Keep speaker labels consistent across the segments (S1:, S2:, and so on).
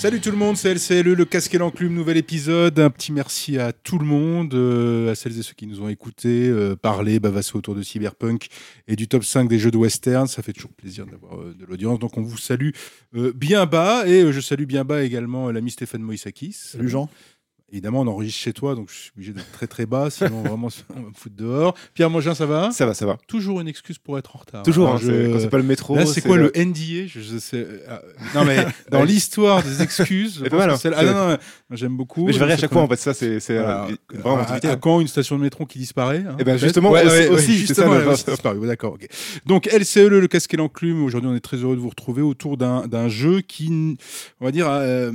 S1: Salut tout le monde, c'est LCLE, le casque et l'enclume, nouvel épisode. Un petit merci à tout le monde, euh, à celles et ceux qui nous ont écoutés, euh, parler, bavasser autour de Cyberpunk et du top 5 des jeux de western. Ça fait toujours plaisir d'avoir euh, de l'audience. Donc on vous salue bien bas et je salue bien bas également l'ami Stéphane Moïsakis.
S2: Salut Jean.
S1: Évidemment, on enregistre chez toi, donc je suis obligé d'être très très bas, sinon vraiment on va me foutre dehors. Pierre Mogin, ça va?
S3: Ça va, ça va.
S1: Toujours une excuse pour être en retard.
S3: Toujours, hein,
S1: je-
S3: c'est- quand c'est pas le métro.
S1: Là, c'est quoi le NDA je, je sais, euh, Non, mais dans l'histoire des excuses,
S3: C'est pas mal, hein.
S1: c'est- ah, non, non, non, j'aime beaucoup.
S3: Mais je verrai à
S1: C'est
S3: chaque fois, en fait, ça, c'est c'est,
S1: Voilà.
S3: euh,
S1: à, à quand une station de métro qui disparaît hein,
S3: Eh ben, justement,
S1: Ouais,
S3: aussi-
S1: ouais, ouais,
S3: aussi, c'est
S1: justement,
S3: ça, le-
S1: elle a aussi disparu, ouais, D'accord. ok. Donc LCE, le casque et l'enclume. Aujourd'hui, on est très heureux de vous retrouver autour d'un d'un jeu qui, on va dire, euh,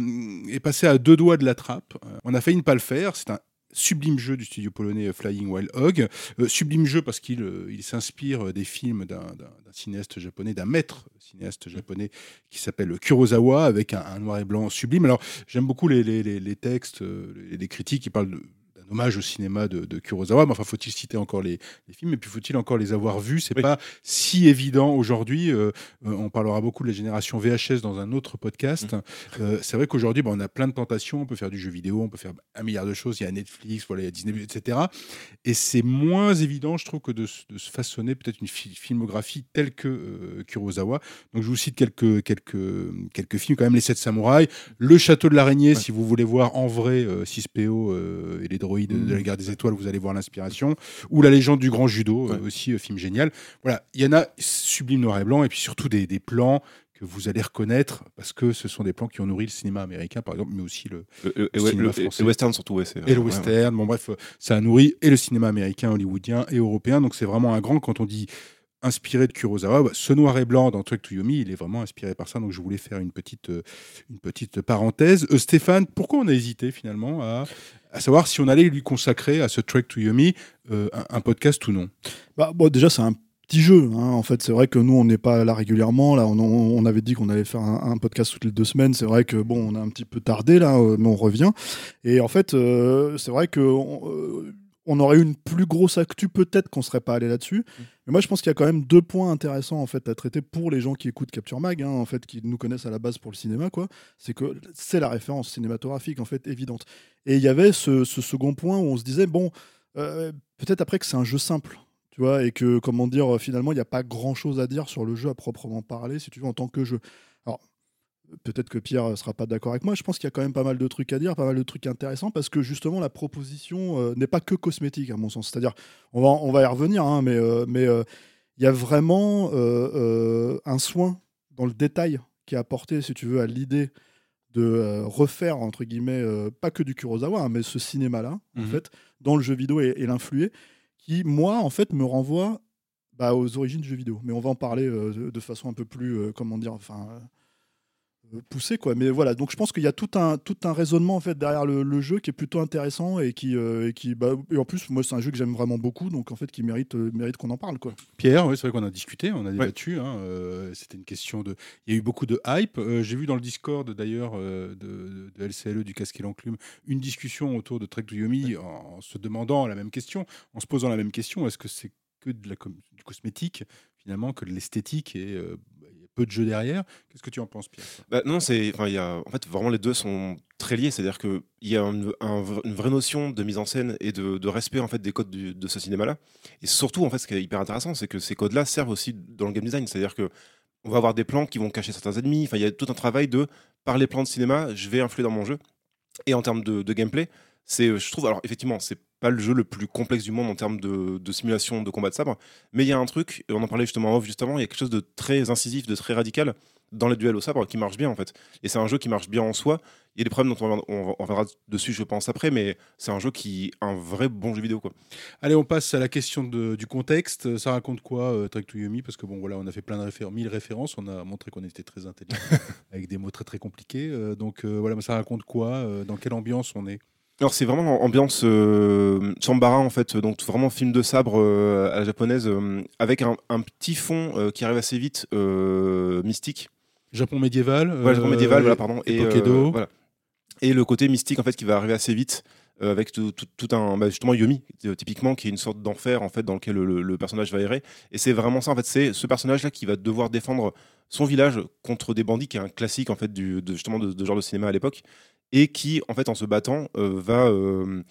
S1: est passé à deux doigts de la trappe. On a failli ne faire. C'est un sublime jeu du studio polonais euh, Flying Wild Hog. Euh, sublime jeu parce qu'il euh, s'inspire des films d'un cinéaste japonais, d'un maître cinéaste japonais qui s'appelle Kurosawa, avec un, noir et blanc sublime. Alors, j'aime beaucoup les, les- textes, les critiques qui parlent de- d'un hommage au cinéma de, de Kurosawa. Mais enfin, faut-il citer encore les, les films Et puis, faut-il encore les avoir vus? C'est
S3: Oui.
S1: pas si évident aujourd'hui. Euh, euh, on parlera beaucoup de la génération VHS dans un autre podcast.
S3: Mmh.
S1: Euh, c'est vrai qu'aujourd'hui, bah, on a plein de tentations. On peut faire du jeu vidéo, on peut faire un milliard de choses. Il y a Netflix, voilà, il y a Disney, etc. Et c'est moins évident, je trouve, que de, se- de se façonner peut-être une fi- filmographie telle que euh, Kurosawa. Donc, je vous cite quelques, quelques, quelques films, quand même Les Sept Samouraïs, Le Château de l'Araignée,
S3: Ouais.
S1: si vous voulez voir en vrai euh, 6PO euh, et les de la guerre des étoiles, vous allez voir l'inspiration. Ou La légende du grand judo, euh,
S3: Ouais.
S1: aussi euh, film génial. Voilà, il y en a sublime noir et blanc, et puis surtout des, des plans que vous allez reconnaître parce que ce sont des plans qui ont nourri le cinéma américain, par exemple, mais aussi le,
S3: Le- le-
S1: le
S3: ouais,
S1: cinéma
S3: le-
S1: français.
S3: le western surtout, ouais.
S1: et le
S3: ouais,
S1: western. Bon, bref, euh, ça a nourri et le cinéma américain, hollywoodien et européen. Donc, c'est vraiment un grand. Quand on dit inspiré de Kurosawa, bah, ce noir et blanc dans Truck to Yomi, il est vraiment inspiré par ça. Donc, je voulais faire une petite, euh, une petite parenthèse. Euh, Stéphane, pourquoi on a hésité finalement à, savoir si on allait lui consacrer à ce Trek to Yomi euh, un, podcast ou non?
S2: Bah, bon, déjà, c'est un petit jeu. hein. En fait, c'est vrai que nous, on n'est pas là régulièrement. Là, on, avait dit qu'on allait faire un, podcast toutes les deux semaines. C'est vrai que bon, on a un petit peu tardé là, mais on revient. Et en fait, c'est vrai que on aurait eu une plus grosse actu peut-être qu'on serait pas allé là-dessus. Mais moi, je pense qu'il y a quand même deux points intéressants en fait à traiter pour les gens qui écoutent Capture Mag, hein, en fait, qui nous connaissent à la base pour le cinéma, quoi. C'est que c'est la référence cinématographique en fait évidente. Et il y avait ce, ce second point où on se disait bon, euh, peut-être après que c'est un jeu simple tu vois, et que, comment dire, finalement, il n'y a pas grand-chose à dire sur le jeu à proprement parler, si tu veux, en tant que jeu. Peut-être que Pierre ne sera pas d'accord avec moi, je pense qu'il y a quand même pas mal de trucs à dire, pas mal de trucs intéressants, parce que justement, la proposition euh, n'est pas que cosmétique, à mon sens. C'est-à-dire, on va, on va y revenir, hein, mais euh, mais, euh, il y a vraiment un soin dans le détail qui est apporté, si tu veux, à l'idée de refaire, entre guillemets, pas que du Kurosawa, hein, mais ce cinéma-là, en
S1: Mhm.
S2: fait, dans le jeu vidéo et, et l'influer, qui, moi, en fait, me renvoie bah, aux origines du jeu vidéo. Mais on va en parler de, façon un peu plus, comment dire, enfin, euh, poussée, quoi. Mais voilà, donc je pense qu'il y a tout un, tout un raisonnement, en fait, derrière le, le jeu qui est plutôt intéressant et qui, euh, et qui bah, et en plus, moi, c'est un jeu que j'aime vraiment beaucoup, donc en fait, qui mérite, euh, mérite qu'on en parle, quoi.
S1: Pierre, oui, c'est vrai qu'on a discuté, on a débattu. hein, euh, C'était une question de. Il y a eu beaucoup de hype. Euh, J'ai vu dans le Discord d'ailleurs euh, de, de LCLE du Casque et l'Enclume une discussion autour de Trek to Yomi en, en se demandant la même question, en se posant la même question est-ce que c'est que de la com- du cosmétique finalement, que de l'esthétique et euh, peu de jeu derrière Qu'est-ce que tu en penses, Pierre
S3: Bah, non, c'est, y a, en fait, vraiment les deux sont très liés. C'est-à-dire que il y a une, un- une vraie notion de mise en scène et de, respect en fait des codes de ce cinéma-là. Et surtout, en fait, ce qui est hyper intéressant, c'est que ces codes-là servent aussi dans le game design. C'est-à-dire que on va avoir des plans qui vont cacher certains ennemis. Enfin, il y a tout un travail de par les plans de cinéma, je vais influer dans mon jeu. Et en termes de, de gameplay, c'est, je trouve, alors effectivement, c'est pas le jeu le plus complexe du monde en termes de, de simulation de combat de sabre, mais il y a un truc, et on en parlait justement en off juste avant, il y a quelque chose de très incisif, de très radical dans les duels au sabre qui marche bien en fait. Et c'est un jeu qui marche bien en soi. Il y a des problèmes dont on, reviendra- dessus, je pense, après, mais c'est un jeu qui est un vrai bon jeu vidéo. Quoi.
S1: Allez, on passe à la question de- du contexte. Ça raconte quoi, euh, Trek to Yomi? Parce que bon, voilà, on a fait plein de références, mille références. On a montré qu'on était très intelligent avec des mots très très compliqués. Euh, donc euh, voilà, mais ça raconte quoi Euh, Dans quelle ambiance on est?
S3: Alors c'est vraiment ambiance euh, Chambara en fait, donc vraiment film de sabre euh, à la japonaise, euh, avec un, un petit fond euh, qui arrive assez vite, mystique.
S1: Japon médiéval.
S3: Ouais, Japon médiéval, voilà, pardon. Et, voilà. et le côté mystique en fait qui va arriver assez vite. euh, avec tout, tout- tout un bah, justement Yomi euh, typiquement qui est une sorte d'enfer en fait dans lequel le, le personnage va errer et c'est vraiment ça en fait c'est ce personnage là qui va devoir défendre son village contre des bandits qui est un classique en fait du de, justement de, de genre de cinéma à l'époque et qui en fait en se battant euh, va euh,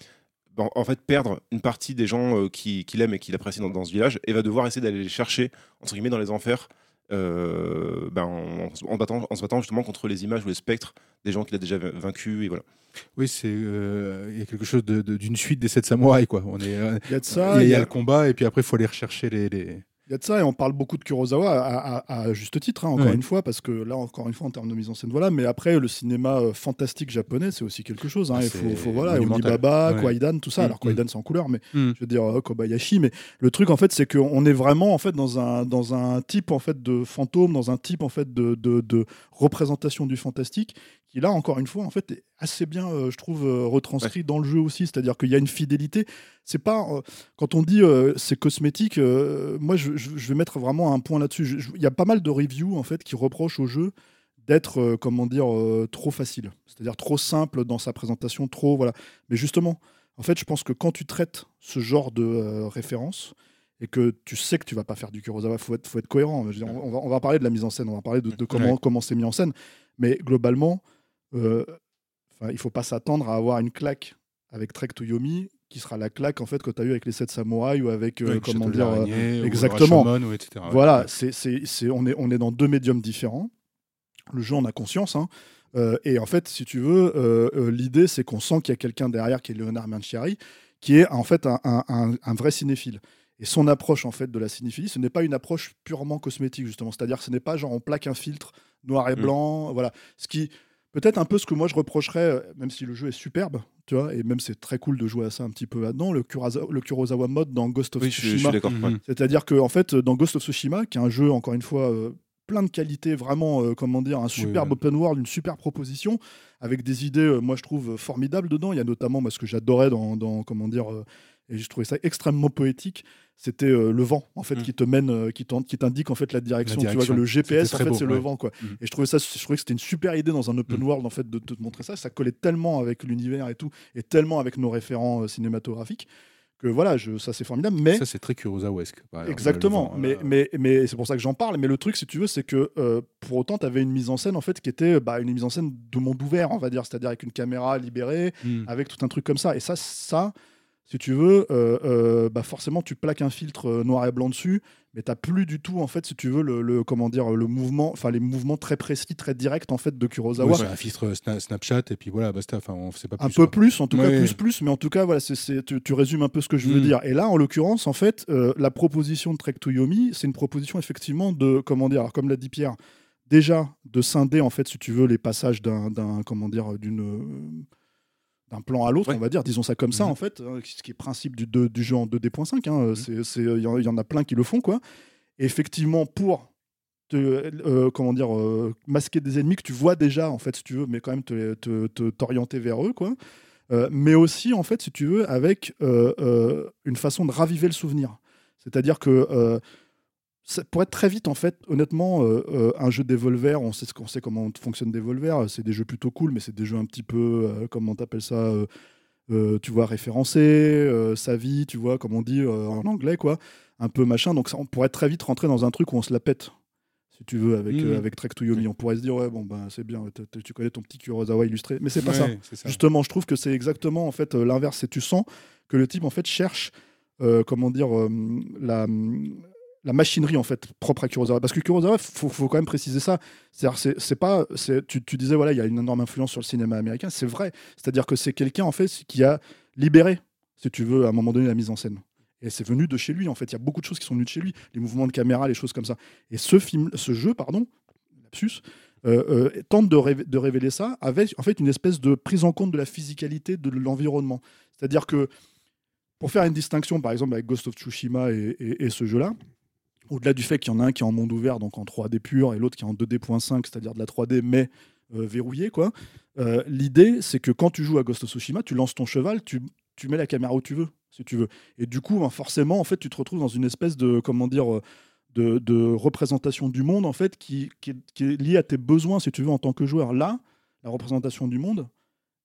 S3: en fait perdre une partie des gens euh, qui, qui l'aiment et qui l'apprécient dans, dans ce village et va devoir essayer d'aller les chercher entre guillemets dans les enfers euh, ben, en, en se battant, en se battant justement contre les images ou les spectres des gens qu'il a déjà vaincus et voilà.
S1: Oui, c'est euh, il y a quelque chose de- de- d'une suite des sept samouraïs quoi. On est,
S2: Il y a de ça, il
S1: y
S2: y
S1: a
S2: a,
S1: le combat et puis après il faut aller rechercher les. les-
S2: il y a de ça, et on parle beaucoup de Kurosawa à, à- à juste titre, hein, encore
S1: Ouais.
S2: une fois, parce que là, encore une fois, en termes de mise en scène, voilà. Mais après, le cinéma euh, fantastique japonais, c'est aussi quelque chose. Hein,
S1: Ah,
S2: il faut, faut voilà. Onibaba,
S1: Ouais.
S2: Kwaidan, tout ça.
S1: Mm,
S2: Alors Kwaidan, c'est en couleur, mais
S1: Mm.
S2: je veux dire euh, Kobayashi. Mais le truc, en fait, c'est qu'on est vraiment en fait dans un dans un type en fait de fantôme, dans un type en fait de, de, de représentation du fantastique, qui là, encore une fois, en fait, est assez bien, euh, je trouve, euh, retranscrit dans le jeu aussi. C'est-à-dire qu'il y a une fidélité. C'est pas euh, quand on dit c'est cosmétique. moi, je, je- je vais mettre vraiment un point là-dessus. Il y a pas mal de reviews en fait qui reprochent au jeu d'être comment dire trop facile, c'est-à-dire trop simple dans sa présentation, trop voilà. Mais justement, en fait, je pense que quand tu traites ce genre de référence et que tu sais que tu vas pas faire du Kurosawa, faut être, faut être cohérent. Dire, on, va, on va parler de la mise en scène, on va parler de, de comment
S1: Ouais.
S2: comment c'est mis en scène, mais globalement, euh, enfin, il faut pas s'attendre à avoir une claque avec Trek to Yomi qui sera la claque en fait que tu as eu avec les 7 samouraïs ou avec euh, comment dire euh,
S1: ou
S2: exactement.
S1: Rashomon, ou etc. Ouais.
S2: voilà,
S1: Ouais.
S2: c'est, c'est, c'est- on, est, on est dans deux médiums différents. Le jeu, on a conscience. hein. Euh, et en fait, si tu veux, l'idée, c'est qu'on sent qu'il y a quelqu'un derrière qui est Leonard Manciari, qui est en fait un, un- un- un vrai cinéphile. Et son approche en fait de la cinéphilie, ce n'est pas une approche purement cosmétique justement. C'est-à-dire, que ce n'est pas genre on plaque un filtre noir et
S3: Mm.
S2: blanc, voilà. Ce qui peut-être un peu ce que moi je reprocherais, euh, même si le jeu est superbe, tu vois, et même c'est très cool de jouer à ça un petit peu là-dedans, le Kurosawa, le Kurosawa mode dans Ghost of
S3: Oui, je, suis- je
S2: Tsushima.
S1: Mhm.
S2: C'est-à-dire que en fait, dans Ghost of Tsushima, qui est un jeu encore une fois euh, plein de qualités, vraiment, euh, comment dire, un superbe
S1: ouais.
S2: open world, une super proposition, avec des idées, euh, moi je trouve formidables dedans. Il y a notamment, moi, ce que j'adorais dans, dans, comment dire, euh, et je trouvais ça extrêmement poétique. C'était euh, le vent, en fait,
S3: Mm.
S2: qui te mène, euh, qui t'indique en fait la direction. Tu
S1: direction.
S2: vois, le GPS, en fait, c'est
S1: ouais.
S2: le vent, quoi.
S1: Mm.
S2: Et je trouvais ça, je trouvais que c'était une super idée dans un open
S1: Mm.
S2: world, en fait, de te montrer ça. Ça collait tellement avec l'univers et tout, et tellement avec nos référents euh, cinématographiques que voilà, je, ça c'est formidable. Mais
S1: Ça, c'est très Kurosawa-esque.
S2: Exactement,
S1: vent,
S2: mais, mais, mais c'est pour ça que j'en parle. Mais le truc, si tu veux, c'est que euh, pour autant, tu avais une mise en scène en fait qui était bah, une mise en scène de monde ouvert, on va dire, c'est-à-dire avec une caméra libérée, avec tout un truc comme ça. Et ça, ça si tu veux, euh, euh, bah forcément, tu plaques un filtre euh, noir et blanc dessus, mais tu plus du tout, en fait, si tu veux, le, le- comment dire, le mouvement, enfin les mouvements très précis, très directs en fait de Kurosawa.
S1: Un filtre Sna- Snapchat et puis voilà, basta. Enfin, on sait pas plus.
S2: un peu
S1: quoi.
S2: plus, en tout cas plus plus, mais en tout cas voilà, c'est tu, tu résumes un peu ce que je veux
S1: Mm.
S2: dire. Et là, en l'occurrence, en fait, euh, la proposition de Trek to Yomi, c'est une proposition effectivement de comment dire, alors, comme l'a dit Pierre, déjà de scinder en fait, si tu veux, les passages d'un comment dire d'une d'un plan à l'autre,
S3: Ouais.
S2: on va dire, disons ça comme ça
S1: Mhm.
S2: en fait, hein, ce qui est principe du, de- du jeu en 2D.5. hein,
S1: Mhm.
S2: Il y, en- il y en a plein qui le font quoi. Et effectivement, pour te, euh, comment dire, euh, masquer des ennemis que tu vois déjà, en fait, si tu veux, mais quand même te- te- te- t'orienter vers eux, quoi. Euh, mais aussi, en fait, si tu veux, avec une façon de raviver le souvenir. C'est-à-dire que ça pourrait être très vite, en fait, honnêtement, euh, euh, un jeu Devolver, on sait, ce qu'on sait comment fonctionne Devolver, c'est des jeux plutôt cool, mais c'est des jeux un petit peu, euh, comment t'appelles ça, euh, tu vois, référencés, sa vie, tu vois, comme on dit en anglais, quoi, un peu machin. Donc ça, on pourrait très vite rentrer dans un truc où on se la pète, si tu veux, avec, avec Trek to Yomi. On pourrait se dire, ouais, bon, ben c'est bien, tu connais ton petit Kurosawa illustré, mais c'est pas ça.
S1: Ouais, ça.
S2: Justement, je trouve que c'est exactement en fait l'inverse. C'est tu sens que le type en fait cherche, comment dire, la, la machinerie en fait propre à Kurosawa. Parce que Kurosawa, faut, faut quand même préciser ça. C'est-à-dire, c'est, tu, tu disais voilà, il y a une énorme influence sur le cinéma américain. C'est vrai. C'est-à-dire que c'est quelqu'un en fait qui a libéré si tu veux, à un moment donné, la mise en scène. Et c'est venu de chez lui, en fait. Il y a beaucoup de choses qui sont venues de chez lui, les mouvements de caméra, les choses comme ça. Et ce film, ce jeu, pardon, lapsus, euh, euh, tente de, de révéler ça avec en fait une espèce de prise en compte de la physicalité de l'environnement. C'est-à-dire que pour faire une distinction, par exemple, avec Ghost of Tsushima et ce jeu-là, au-delà du fait qu'il y en a un qui est en monde ouvert, donc en 3D pur, et l'autre qui est en 2D.5, c'est-à-dire de la 3D, mais euh, verrouillé, quoi. euh, L'idée, c'est que quand tu joues à Ghost of Tsushima, tu lances ton cheval, tu, mets la caméra où tu veux, si tu veux. Et du coup, ben, forcément, en fait, tu te retrouves dans une espèce de, comment euh, de, représentation du monde, en fait, qui, qui est, qui est liée à tes besoins, si tu veux, en tant que joueur. Là, la représentation du monde,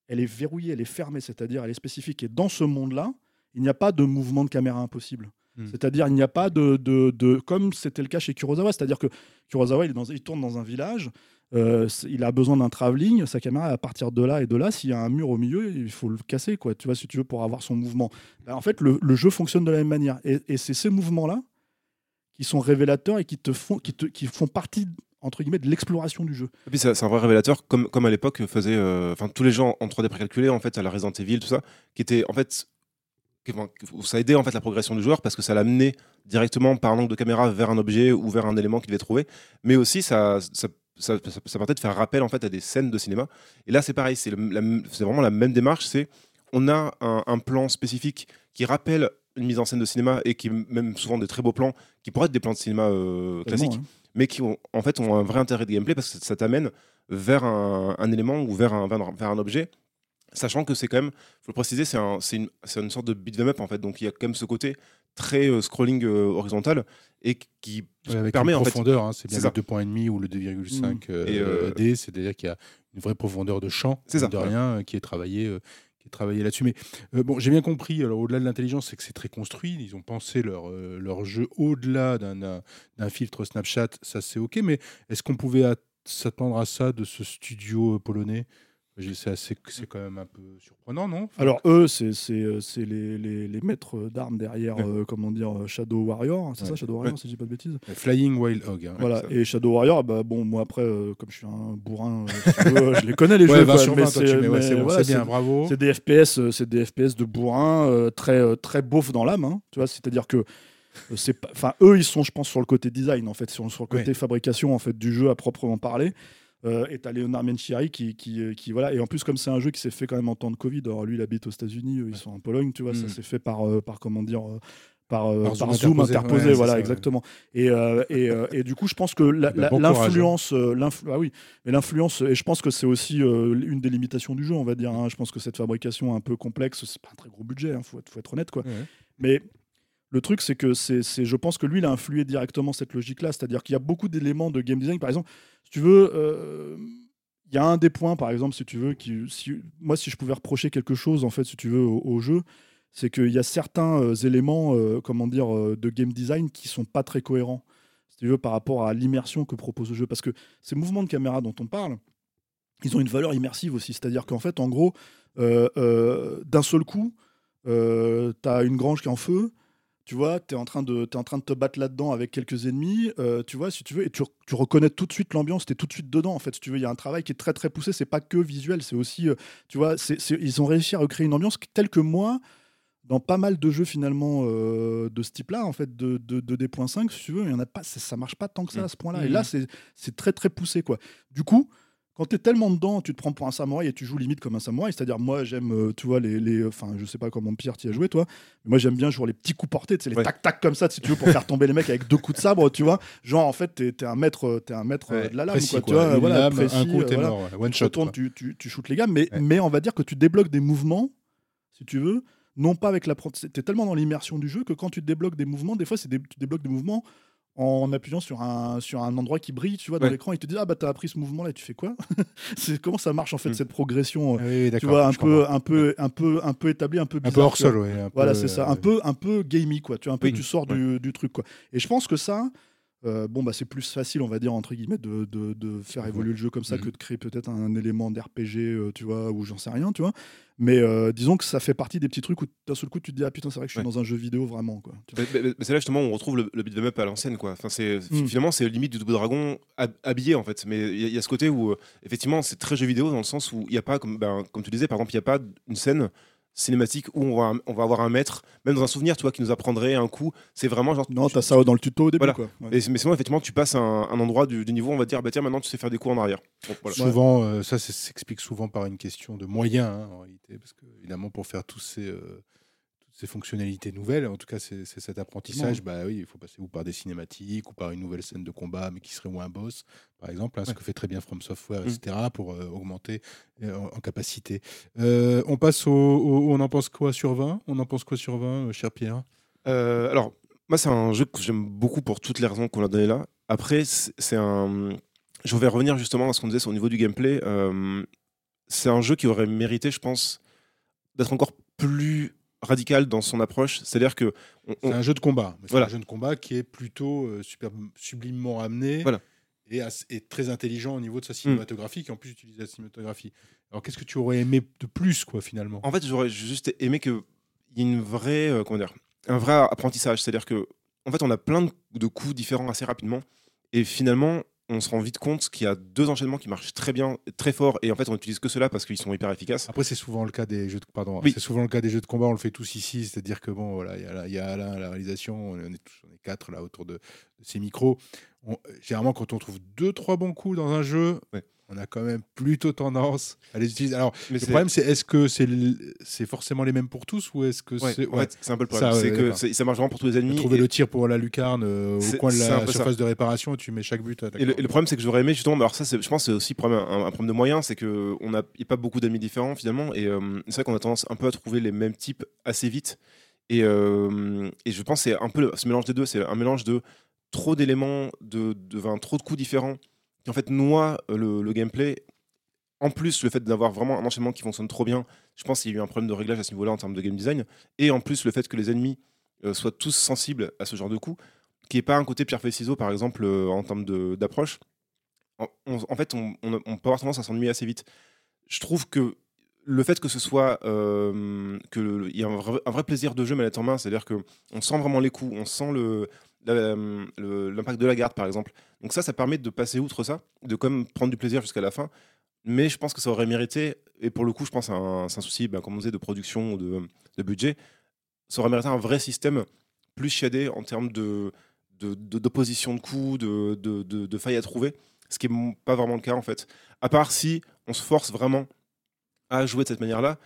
S2: elle est verrouillée, elle est fermée, c'est-à-dire elle est spécifique. Et dans ce monde-là, il n'y a pas de mouvement de caméra impossible.
S1: Hmm.
S2: C'est-à-dire, il n'y a pas de, de, de- comme c'était le cas chez Kurosawa, c'est-à-dire que Kurosawa, il, est dans- il tourne dans un village, euh, il a besoin d'un travelling, sa caméra à partir de là et de là, s'il y a un mur au milieu, il faut le casser, quoi, tu vois, si tu veux, pour avoir son mouvement. Ben, en fait, le, le jeu fonctionne de la même manière. Et, et c'est ces mouvements-là qui sont révélateurs et qui, te font, qui, te, qui font partie, entre guillemets, de l'exploration du jeu.
S3: Et puis c'est c'est un vrai révélateur, comme, comme à l'époque faisait, euh, enfin tous les gens en 3D précalculé en fait à la Resident Evil tout ça, qui était en fait, ça aidait en fait la progression du joueur parce que ça l'amenait directement par un angle de caméra vers un objet ou vers un élément qu'il devait trouver, mais aussi ça, ça, ça, permettait de faire rappel en fait à des scènes de cinéma. Et là c'est pareil, c'est la- vraiment la même démarche, c'est on a un, un plan spécifique qui rappelle une mise en scène de cinéma et qui est même souvent des très beaux plans qui pourraient être des plans de cinéma euh, classiques
S2: hein.
S3: mais qui ont, en fait ont un vrai intérêt de gameplay parce que ça t'amène vers un, un élément ou un- vers un objet, sachant que c'est quand même, faut le préciser, c'est un, c'est une, sorte de beat'em up en fait, donc il y a quand même ce côté très euh, scrolling euh, horizontal et qui
S1: Ouais, avec
S3: permet
S1: une
S3: en
S1: profondeur, hein, c'est bien le
S3: ça.
S1: 2.5 ou le 2,5 euh,
S3: Et, euh,
S1: D, c'est-à-dire qu'il y a une vraie profondeur de champ,
S3: C'est ça,
S1: de
S3: ouais.
S1: rien, qui est travaillé, euh, qui est travaillé là-dessus. Mais euh, bon, j'ai bien compris. Alors au-delà de l'intelligence, c'est que c'est très construit. Ils ont pensé leur euh, leur jeu au-delà d'un filtre Snapchat. Ça c'est ok. Mais est-ce qu'on pouvait at- s'attendre à ça de ce studio polonais? C'est c'est quand même un peu surprenant, non? Enfin,
S2: Alors eux, c'est c'est, euh, c'est les, les, les maîtres d'armes derrière,
S1: Ouais.
S2: euh, comment dire, euh, Shadow Warrior, c'est
S1: Ouais.
S2: ça Shadow Warrior,
S3: Ouais.
S2: si je dis pas de bêtises?
S1: Flying Wild Hog. hein.
S2: voilà. Et Shadow Warrior, bah bon, moi après, euh, comme je suis un bourrin, euh, je les connais les jeux.
S1: 20
S2: quoi,
S1: sur
S2: mais
S1: 20, toi, tu mets, ouais,
S2: mais
S1: c'est c'est bien, bravo.
S2: C'est des FPS, c'est des FPS de bourrin, très très beauf dans l'âme, hein, tu vois. C'est-à-dire que c'est enfin eux, ils sont, je pense, sur le côté design en fait, sur, sur le côté fabrication en fait du jeu à proprement parler. Euh, et t'as Leonard Menchiri qui, qui, euh, qui voilà et en plus comme c'est un jeu qui s'est fait quand même en temps de Covid alors lui il habite aux États-Unis eux, ils sont en Pologne tu vois ça
S1: Mm.
S2: s'est fait par euh, par comment dire euh, par, euh,
S1: Par Zoom interposé,
S2: interposé,
S1: ouais, c'est
S2: voilà
S1: ça, ouais.
S2: exactement et, euh, et, euh, et du coup je pense que
S1: bon courage, hein.
S2: l'influence euh, l'influ- ah oui mais l'influence et je pense que c'est aussi euh, une des limitations du jeu on va dire hein. je pense que cette fabrication un peu complexe c'est pas un très gros budget il faut, être- faut être honnête quoi
S1: Ouais.
S2: mais le truc, c'est que c'est, je pense que lui, il a influé directement cette logique-là. C'est-à-dire qu'il y a beaucoup d'éléments de game design. Par exemple, si tu veux, euh, il y a un des points, par exemple, si tu veux, qui, moi, si je pouvais reprocher quelque chose, en fait, si tu veux, au, jeu, c'est qu'il y a certains euh, éléments, euh, comment dire, de game design qui sont pas très cohérents. Si tu veux, par rapport à l'immersion que propose le jeu, parce que ces mouvements de caméra dont on parle, ils ont une valeur immersive aussi. C'est-à-dire qu'en fait, en gros, d'un seul coup, tu as une grange qui est en feu, tu vois, tu es, en train de- t'es en train de te battre là-dedans avec quelques ennemis, euh, tu vois, si tu veux, et tu, tu reconnais tout de suite l'ambiance, tu es tout de suite dedans, en fait, si tu veux, il y a un travail qui est très très poussé, c'est pas que visuel, c'est aussi, euh, tu vois, ils ont réussi à recréer une ambiance telle que moi, dans pas mal de jeux finalement euh, de ce type-là, en fait, de, de, de D.5, si tu veux, il y en a pas, ça, marche pas tant que ça à ce point-là, et
S1: Mhm.
S2: là, c'est c'est très très poussé, quoi. Du coup, quand tu es tellement dedans, tu te prends pour un samouraï et tu joues limite comme un samouraï. C'est-à-dire, moi, j'aime, euh, tu vois, les. les- Enfin, je sais pas comment Pierre t'y as joué, toi. Mais moi, j'aime bien jouer les petits coups portés, tu sais, les
S3: Ouais.
S2: tac-tac comme ça, si tu veux, pour faire tomber les mecs avec deux coups de sabre, tu vois. Genre, en fait, t'es es un maître, euh, t'es un maître euh,
S1: Ouais,
S2: de la lame,
S1: précis,
S2: quoi,
S1: quoi.
S2: Tu vois, voilà,
S1: lame,
S2: précis,
S1: un coup, t'es
S2: voilà.
S1: mort. One
S2: Tu
S1: shot.
S2: retournes, tu, tu, tu shootes les gars, mais,
S1: Ouais.
S2: mais on va dire que tu débloques des mouvements, si tu veux, non pas avec la. Tu es tellement dans l'immersion du jeu que quand tu débloques des mouvements, des fois, c'est des- tu débloques des mouvements en appuyant sur un, sur un endroit qui brille, tu vois, dans
S3: Ouais.
S2: l'écran, ils te disent Ah bah t'as appris ce mouvement là, et tu fais quoi C'est Comment ça marche en fait
S3: Mm.
S2: cette progression euh,
S1: Ah oui,
S2: Tu vois, un peu,
S1: comprends.
S2: un, peu, un, peu, un peu établi, un peu
S1: un
S2: bizarre.
S1: peu hors sol, ouais. un
S2: Voilà,
S1: peu,
S2: c'est ça,
S1: euh,
S2: un peu, un peu gamey, quoi. Tu vois, un peu,
S3: Oui.
S2: tu sors du, du truc, quoi. Et je pense que ça, euh, bon, bah, c'est plus facile, on va dire entre guillemets, de, de, de faire évoluer le jeu comme ça
S1: Mhm.
S2: que de créer peut-être un, élément d'RPG, euh, tu vois, ou j'en sais rien, tu vois. Mais euh, disons que ça fait partie des petits trucs où d'un seul coup tu te dis ah putain c'est vrai que je suis
S3: Ouais.
S2: dans un jeu vidéo vraiment, quoi.
S3: Mais, c'est là justement où on retrouve le, le beat'em up à l'ancienne quoi. Enfin c'est
S2: Mm.
S3: finalement c'est limite du double dragon hab- habillé en fait. Mais il y, a- il y a ce côté où effectivement c'est très jeu vidéo dans le sens où il y a pas comme ben, comme tu disais par exemple il y a pas une scène cinématique où on va, on va avoir un maître, même dans un souvenir, tu vois, qui nous apprendrait un coup. C'est vraiment genre.
S2: Non,
S3: tu-
S2: t'as ça dans le tuto au début,
S3: Voilà.
S2: quoi. Ouais.
S3: Et, mais sinon, effectivement, tu passes à un, un endroit du, du niveau, on va te dire, bah tiens, maintenant tu sais faire des coups en arrière. Donc, voilà.
S1: Souvent, euh, ça s'explique souvent par une question de moyens, hein, en réalité, parce que évidemment, pour faire tous ces, euh, ces fonctionnalités nouvelles, en tout cas, c'est cet apprentissage, bah oui, il faut passer ou par des cinématiques, ou par une nouvelle scène de combat, mais qui serait ou un boss, par exemple, hein, ce que fait très bien From Software,
S3: Mm.
S1: etc., pour euh, augmenter euh, en, en capacité. Euh, on passe au, au- On en pense quoi sur 20 On en pense quoi sur 20, euh, cher Pierre?
S3: Euh, alors, moi, c'est un jeu que j'aime beaucoup pour toutes les raisons qu'on a données là. Après, c'est un. Je vais revenir justement à ce qu'on disait sur- au niveau du gameplay. Euh, c'est un jeu qui aurait mérité, je pense, d'être encore plus radical dans son approche. C'est-à-dire que. on-
S1: C'est un jeu de combat.
S3: Voilà.
S1: un jeu de combat qui est plutôt euh, super, sublimement amené
S3: Voilà.
S1: et, et très intelligent au niveau de sa cinématographie, qui en plus utilise la cinématographie. Alors qu'est-ce que tu aurais aimé de plus, quoi, finalement?
S3: En fait, j'aurais juste aimé qu'il y ait une vraie, euh, comment dire, un vrai apprentissage. C'est-à-dire que, en fait, on a plein de, de coups différents assez rapidement, et finalement, on se rend vite compte qu'il y a deux enchaînements qui marchent très bien, très fort, et en fait, on n'utilise que cela parce qu'ils sont hyper efficaces.
S1: Après, c'est souvent le cas des jeux de pardon,
S3: Oui.
S1: c'est souvent le cas des jeux de combat. On le fait tous ici, c'est-à-dire que bon, voilà, il y y a Alain à la réalisation, on est tous, quatre là autour de, de ces micros. On- généralement, quand on trouve deux, trois bons coups dans un jeu,
S3: Ouais.
S1: on a quand même plutôt tendance à les utiliser. Alors,
S3: Mais
S1: le problème, c'est est-ce que c'est forcément les mêmes pour tous ou est-ce que
S3: ouais,
S1: c'est ouais,
S3: c'est un peu le problème. c'est que ça marche vraiment pour tous les ennemis.
S1: trouver
S3: et-
S1: le tir pour la lucarne euh, au coin de la
S3: ça.
S1: surface de réparation, tu mets chaque but.
S3: Et le, et le problème, c'est que j'aurais aimé justement. Alors ça, je pense, c'est aussi un, un problème de moyens, c'est que on a, a pas beaucoup d'ennemis différents finalement, et euh, c'est vrai qu'on a tendance un peu à trouver les mêmes types assez vite. Et, euh, et je pense que c'est un peu ce mélange des deux, c'est un mélange de trop d'éléments, de, de trop de coups différents, qui en fait noie euh, le, gameplay. En plus, le fait d'avoir vraiment un enchaînement qui fonctionne trop bien, je pense qu'il y a eu un problème de réglage à ce niveau-là en termes de game design. Et en plus, le fait que les ennemis euh, soient tous sensibles à ce genre de coups, qui n'est pas un côté pierre feuille ciseaux par exemple en termes d'approche. En fait, on, on- on peut avoir tendance à s'ennuyer assez vite. Je trouve que le fait que ce soit euh, que le- il y a un vrai, plaisir de jeu manette en main, c'est-à-dire que on sent vraiment les coups, on sent le l'impact de la garde par exemple. Donc ça, ça permet de passer outre ça, de quand même prendre du plaisir jusqu'à la fin. Mais je pense que ça aurait mérité, et pour le coup, je pense c'est un, souci, ben, comme on disait, de production ou de, budget, ça aurait mérité un vrai système plus shadé en termes de d'opposition de, coups, de, de, de failles à trouver, ce qui n'est pas vraiment le cas en fait. À part si on se force vraiment à jouer de cette manière-là,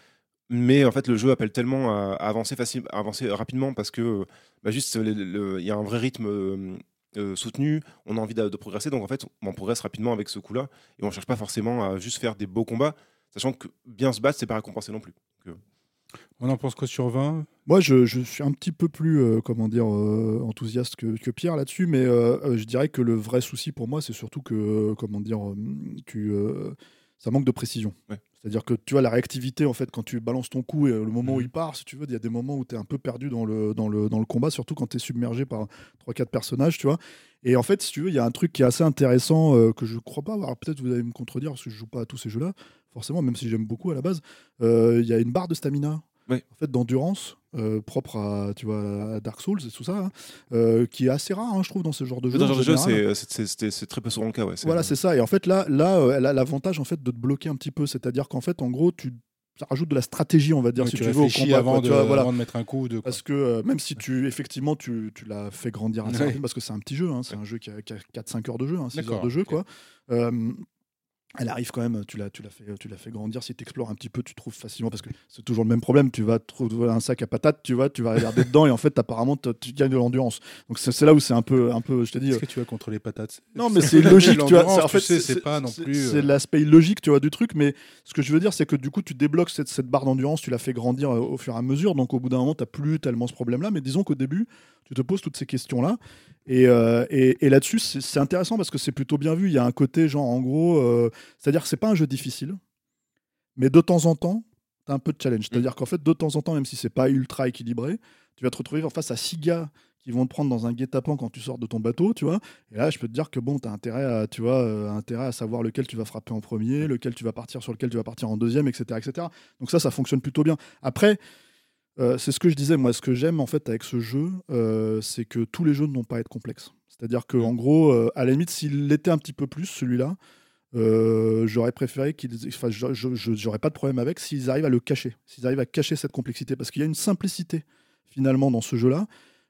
S3: mais en fait le jeu appelle tellement à, à avancer, facile, à avancer rapidement parce que bah, juste il y a un vrai rythme euh, euh, soutenu, on a envie de, de progresser, donc en fait on progresse rapidement avec ce coup-là. Et on cherche pas forcément à juste faire des beaux combats, sachant que bien se battre c'est pas récompensé non plus.
S1: On en pense quoi sur 20
S2: Moi, je, je suis un petit peu plus, euh, comment dire, euh, enthousiaste que, que Pierre là-dessus, mais euh, euh, je dirais que le vrai souci pour moi, c'est surtout que, euh, comment dire, euh, tu, euh, ça manque de précision.
S3: Ouais.
S2: C'est-à-dire que tu as la réactivité, en fait, quand tu balances ton coup et le moment où
S1: Mhm.
S2: il part, si tu veux, il y a des moments où tu es un peu perdu dans le, dans le, dans le combat, surtout quand tu es submergé par 3-4 personnages, tu vois. Et en fait, si tu veux, il y a un truc qui est assez intéressant euh, que je crois pas avoir. Peut-être vous allez me contredire parce que je joue pas à tous ces jeux-là, forcément, même si j'aime beaucoup à la base. Euh, Il y a une barre de stamina En fait d'endurance euh, propre à tu vois à Dark Souls et tout ça hein, euh, qui est assez rare hein, je trouve dans ce genre de jeu
S3: Dans ce
S2: en
S3: genre de jeu, c'est- c'est c'est- c'est très peu souvent le cas. Ouais,
S2: voilà c'est ça et en fait là là euh, elle a l'avantage en fait de te bloquer un petit peu c'est-à-dire qu'en fait en gros tu ça rajoute de la stratégie on va dire
S1: Ouais,
S2: si
S1: tu
S2: tu veux au combat
S1: avant,
S2: quoi,
S1: de,
S2: tu vois, voilà
S1: avant de mettre un coup quoi.
S2: parce que euh, même si tu effectivement tu, tu l'as fait grandir assez
S1: Ouais.
S2: parce que c'est un petit jeu, hein, c'est un jeu qui a, 4-5 heures de jeu, 6
S1: D'accord,
S2: heures de jeu quoi. Euh, elle arrive quand même, tu l'as, tu l'as fait, tu l'as fait grandir. Si tu explores un petit peu, tu trouves facilement parce que c'est toujours le même problème. Tu vas trouver un sac à patates, tu vois, tu vas regarder dedans et en fait apparemment tu gagnes de l'endurance. Donc c'est, c'est là où c'est un peu, un peu, je te dis.
S1: Est-ce
S2: euh,
S1: que tu vas contre les patates?
S2: Non, mais c'est illogique, tu vois. C'est- En fait,
S1: c'est pas non plus.
S2: C'est
S1: euh,
S2: l'aspect illogique, tu vois, du truc. Mais ce que je veux dire, c'est que du coup, tu débloques cette, cette barre d'endurance, tu la fais grandir euh, au fur et à mesure. Donc, au bout d'un moment, tu n'as plus tellement ce problème-là. Mais disons qu'au début, tu te poses toutes ces questions-là. Et, euh, et, et là-dessus, c'est intéressant parce que c'est plutôt bien vu. Il y a un côté, genre, en gros, euh, c'est-à-dire que c'est pas un jeu difficile, mais de temps en temps, tu as un peu de challenge. C'est-à-dire qu'en fait, de temps en temps, même si c'est pas ultra équilibré, tu vas te retrouver face à six gars qui vont te prendre dans un guet-apens quand tu sors de ton bateau, tu vois. Et là, je peux te dire que bon, tu as intérêt à, tu vois, euh, intérêt à savoir lequel tu vas frapper en premier, lequel tu vas partir sur lequel tu vas partir en deuxième, etc., etc. Donc ça, ça fonctionne plutôt bien. Après, euh, c'est ce que je disais, moi, ce que j'aime en fait avec ce jeu, euh, c'est que tous les jeux n'ont pas à être complexes. C'est-à-dire que en gros, euh, à la limite, s'il l'était un petit peu plus, celui-là, j'aurais préféré qu'ils. Enfin, j'aurais pas de problème avec s'ils arrivent à le cacher, s'ils arrivent à cacher cette complexité, parce qu'il y a une simplicité finalement dans ce jeu-là